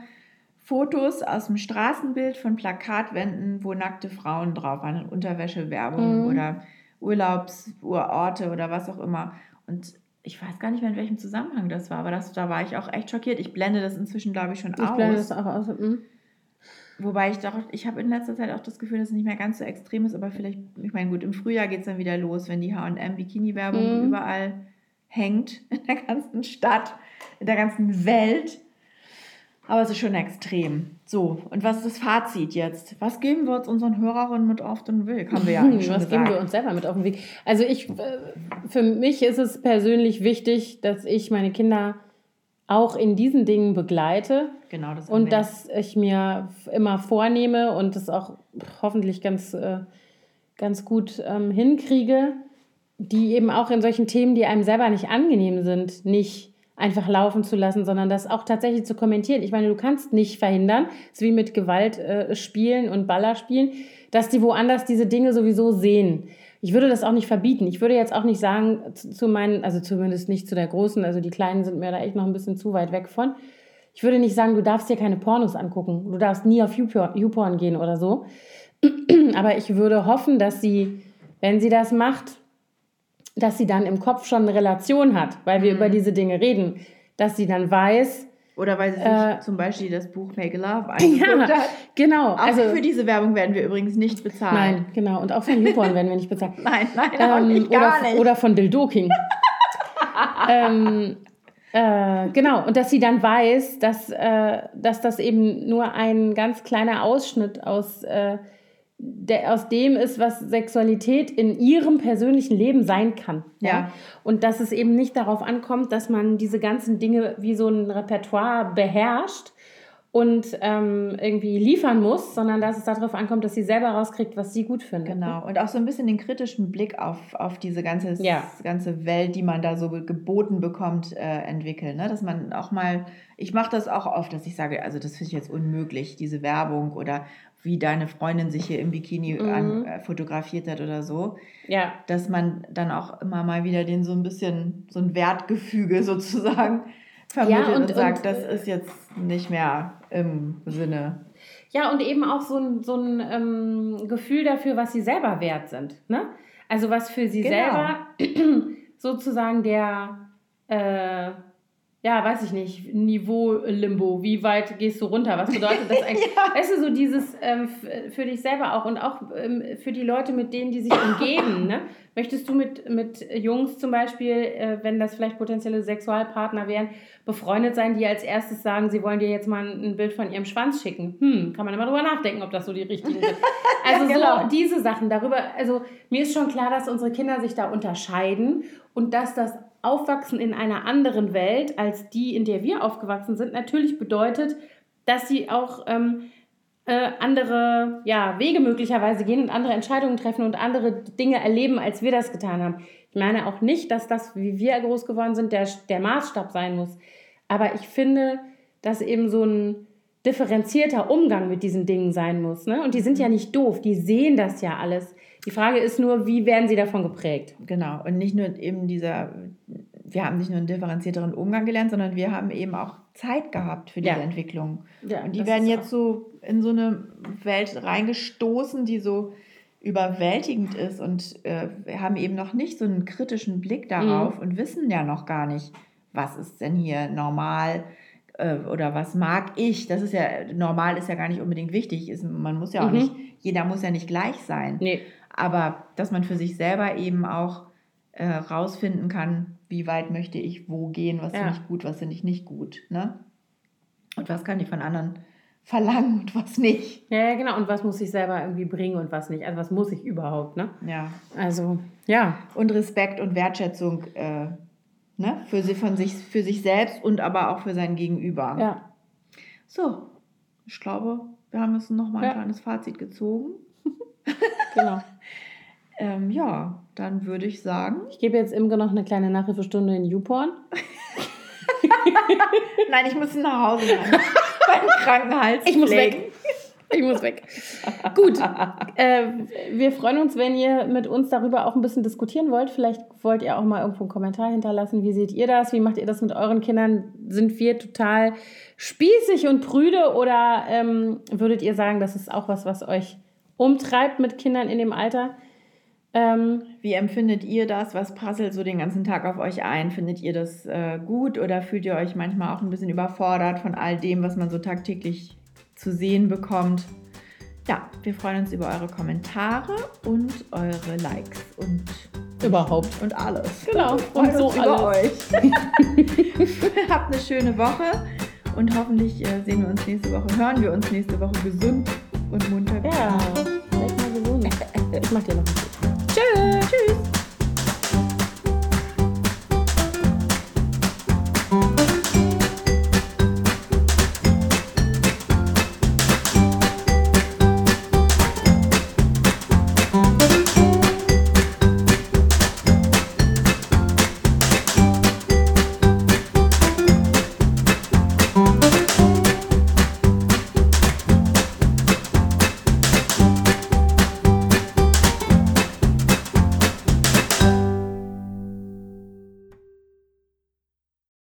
Fotos aus dem Straßenbild von Plakatwänden, wo nackte Frauen drauf waren, Unterwäschewerbung mhm. oder Urlaubsurorte oder was auch immer. Und ich weiß gar nicht mehr, in welchem Zusammenhang das war, aber das, da war ich auch echt schockiert. Ich blende das inzwischen, glaube ich, schon ich aus. Ich blende das auch aus. Mhm. Wobei ich doch, ich habe in letzter Zeit auch das Gefühl, dass es nicht mehr ganz so extrem ist, aber vielleicht, ich meine, gut, im Frühjahr geht es dann wieder los, wenn die HM-Bikini-Werbung mhm. überall hängt, in der ganzen Stadt, in der ganzen Welt. Aber es ist schon extrem. So, und was ist das Fazit jetzt? Was geben wir uns unseren Hörerinnen mit auf den Weg? Haben wir ja eigentlich (laughs) schon Was gesagt. geben wir uns selber mit auf den Weg? Also ich, äh, für mich ist es persönlich wichtig, dass ich meine Kinder auch in diesen Dingen begleite. Genau, das Und dass ich mir immer vornehme und das auch hoffentlich ganz, äh, ganz gut ähm, hinkriege, die eben auch in solchen Themen, die einem selber nicht angenehm sind, nicht einfach laufen zu lassen, sondern das auch tatsächlich zu kommentieren. Ich meine, du kannst nicht verhindern, es wie mit Gewalt äh, spielen und Ballerspielen, dass die woanders diese Dinge sowieso sehen ich würde das auch nicht verbieten. Ich würde jetzt auch nicht sagen zu meinen, also zumindest nicht zu der Großen, also die Kleinen sind mir da echt noch ein bisschen zu weit weg von. Ich würde nicht sagen, du darfst dir keine Pornos angucken. Du darfst nie auf YouPorn gehen oder so. (clears throat) Aber ich würde hoffen, dass sie, wenn sie das macht, dass sie dann im Kopf schon eine Relation hat, weil wir mhm. über diese Dinge reden. Dass sie dann weiß, oder weil sie sich äh, zum Beispiel das Buch Make Love angeguckt (laughs) ja, hat. Genau. Auch also, für diese Werbung werden wir übrigens nicht bezahlt. Nein, genau. Und auch von YouPorn werden wir nicht bezahlt. (laughs) nein, nein, ähm, nicht, gar oder, nicht. Oder von Dildoking. (laughs) ähm, äh, genau. Und dass sie dann weiß, dass, äh, dass das eben nur ein ganz kleiner Ausschnitt aus äh, der aus dem ist, was Sexualität in ihrem persönlichen Leben sein kann. Ja. ja. Und dass es eben nicht darauf ankommt, dass man diese ganzen Dinge wie so ein Repertoire beherrscht und ähm, irgendwie liefern muss, sondern dass es darauf ankommt, dass sie selber rauskriegt, was sie gut findet. Genau. Und auch so ein bisschen den kritischen Blick auf, auf diese ganze, ja. ganze Welt, die man da so geboten bekommt, äh, entwickeln. Ne? Dass man auch mal, ich mache das auch oft, dass ich sage, also das finde ich jetzt unmöglich, diese Werbung oder wie deine Freundin sich hier im Bikini Mhm. an, äh, fotografiert hat oder so, Ja, dass man dann auch immer mal wieder den so ein bisschen, so ein Wertgefüge (laughs) sozusagen vermittelt Ja, und, und- sagt, und, das äh, ist jetzt nicht mehr im Sinne. Ja, und eben auch so ein, so ein ähm, Gefühl dafür, was sie selber wert sind. Ne? Also was für sie Genau. selber (clears throat) sozusagen der, äh, ja, weiß ich nicht, Niveau-Limbo, wie weit gehst du runter? Was bedeutet das (laughs) eigentlich? Ja. Weißt du, so dieses ähm, für dich selber auch und auch ähm, für die Leute, mit denen die sich umgeben. Ne? Möchtest du mit, mit Jungs zum Beispiel, äh, wenn das vielleicht potenzielle Sexualpartner wären, befreundet sein, die als erstes sagen, sie wollen dir jetzt mal ein Bild von ihrem Schwanz schicken? Hm, kann man immer drüber nachdenken, ob das so die richtigen sind. (laughs) Also Genau. so diese Sachen darüber, also mir ist schon klar, dass unsere Kinder sich da unterscheiden und dass das Aufwachsen in einer anderen Welt als die, in der wir aufgewachsen sind, natürlich bedeutet, dass sie auch ähm, äh, andere ja, Wege möglicherweise gehen und andere Entscheidungen treffen und andere Dinge erleben, als wir das getan haben. Ich meine auch nicht, dass das, wie wir groß geworden sind, der, der Maßstab sein muss. Aber ich finde, dass eben so ein differenzierter Umgang mit diesen Dingen sein muss. Ne? Und die sind ja nicht doof, die sehen das ja alles. Die Frage ist nur, wie werden sie davon geprägt? Genau. Und nicht nur eben dieser, wir haben nicht nur einen differenzierteren Umgang gelernt, sondern wir haben eben auch Zeit gehabt für diese Ja. Entwicklung. Ja, Und die werden jetzt so in so eine Welt reingestoßen, die so überwältigend ist und äh, haben eben noch nicht so einen kritischen Blick darauf und wissen ja noch gar nicht, was ist denn hier normal äh, oder was mag ich. Das ist ja, normal ist ja gar nicht unbedingt wichtig. Ist, man muss ja auch Mhm. nicht, jeder muss ja nicht gleich sein. Nee. Aber dass man für sich selber eben auch äh, rausfinden kann, wie weit möchte ich wo gehen, was Ja. finde ich gut, was finde ich nicht gut. Ne? Und was kann ich von anderen verlangen und was nicht. Ja, ja, genau. Und was muss ich selber irgendwie bringen und was nicht? Also was muss ich überhaupt, ne? Ja. Also, ja. Und Respekt und Wertschätzung äh, ne? für, sie, von sich, für sich selbst und aber auch für sein Gegenüber. Ja. So, ich glaube, wir haben jetzt noch mal ein Ja. kleines Fazit gezogen. Genau. Ähm, ja, dann würde ich sagen. Ich gebe jetzt Imke noch eine kleine Nachhilfestunde in YouPorn. (laughs) Nein, ich muss nach Hause rein. (laughs) Beim Krankenhals. Ich muss weg. Ich muss weg. Gut. Äh, wir freuen uns, wenn ihr mit uns darüber auch ein bisschen diskutieren wollt. Vielleicht wollt ihr auch mal irgendwo einen Kommentar hinterlassen. Wie seht ihr das? Wie macht ihr das mit euren Kindern? Sind wir total spießig und prüde oder ähm, würdet ihr sagen, das ist auch was, was euch umtreibt mit Kindern in dem Alter? Ähm, Wie empfindet ihr das? Was prasselt so den ganzen Tag auf euch ein? Findet ihr das äh, gut oder fühlt ihr euch manchmal auch ein bisschen überfordert von all dem, was man so tagtäglich zu sehen bekommt? Ja, wir freuen uns über eure Kommentare und eure Likes und, überhaupt. und alles. Genau, und so uns über alles. euch. (laughs) Habt eine schöne Woche und hoffentlich äh, sehen wir uns nächste Woche, hören wir uns nächste Woche gesund und munter. wieder. Ja, seid mal gesund. Ich mach dir noch Tschüss. Tschüss.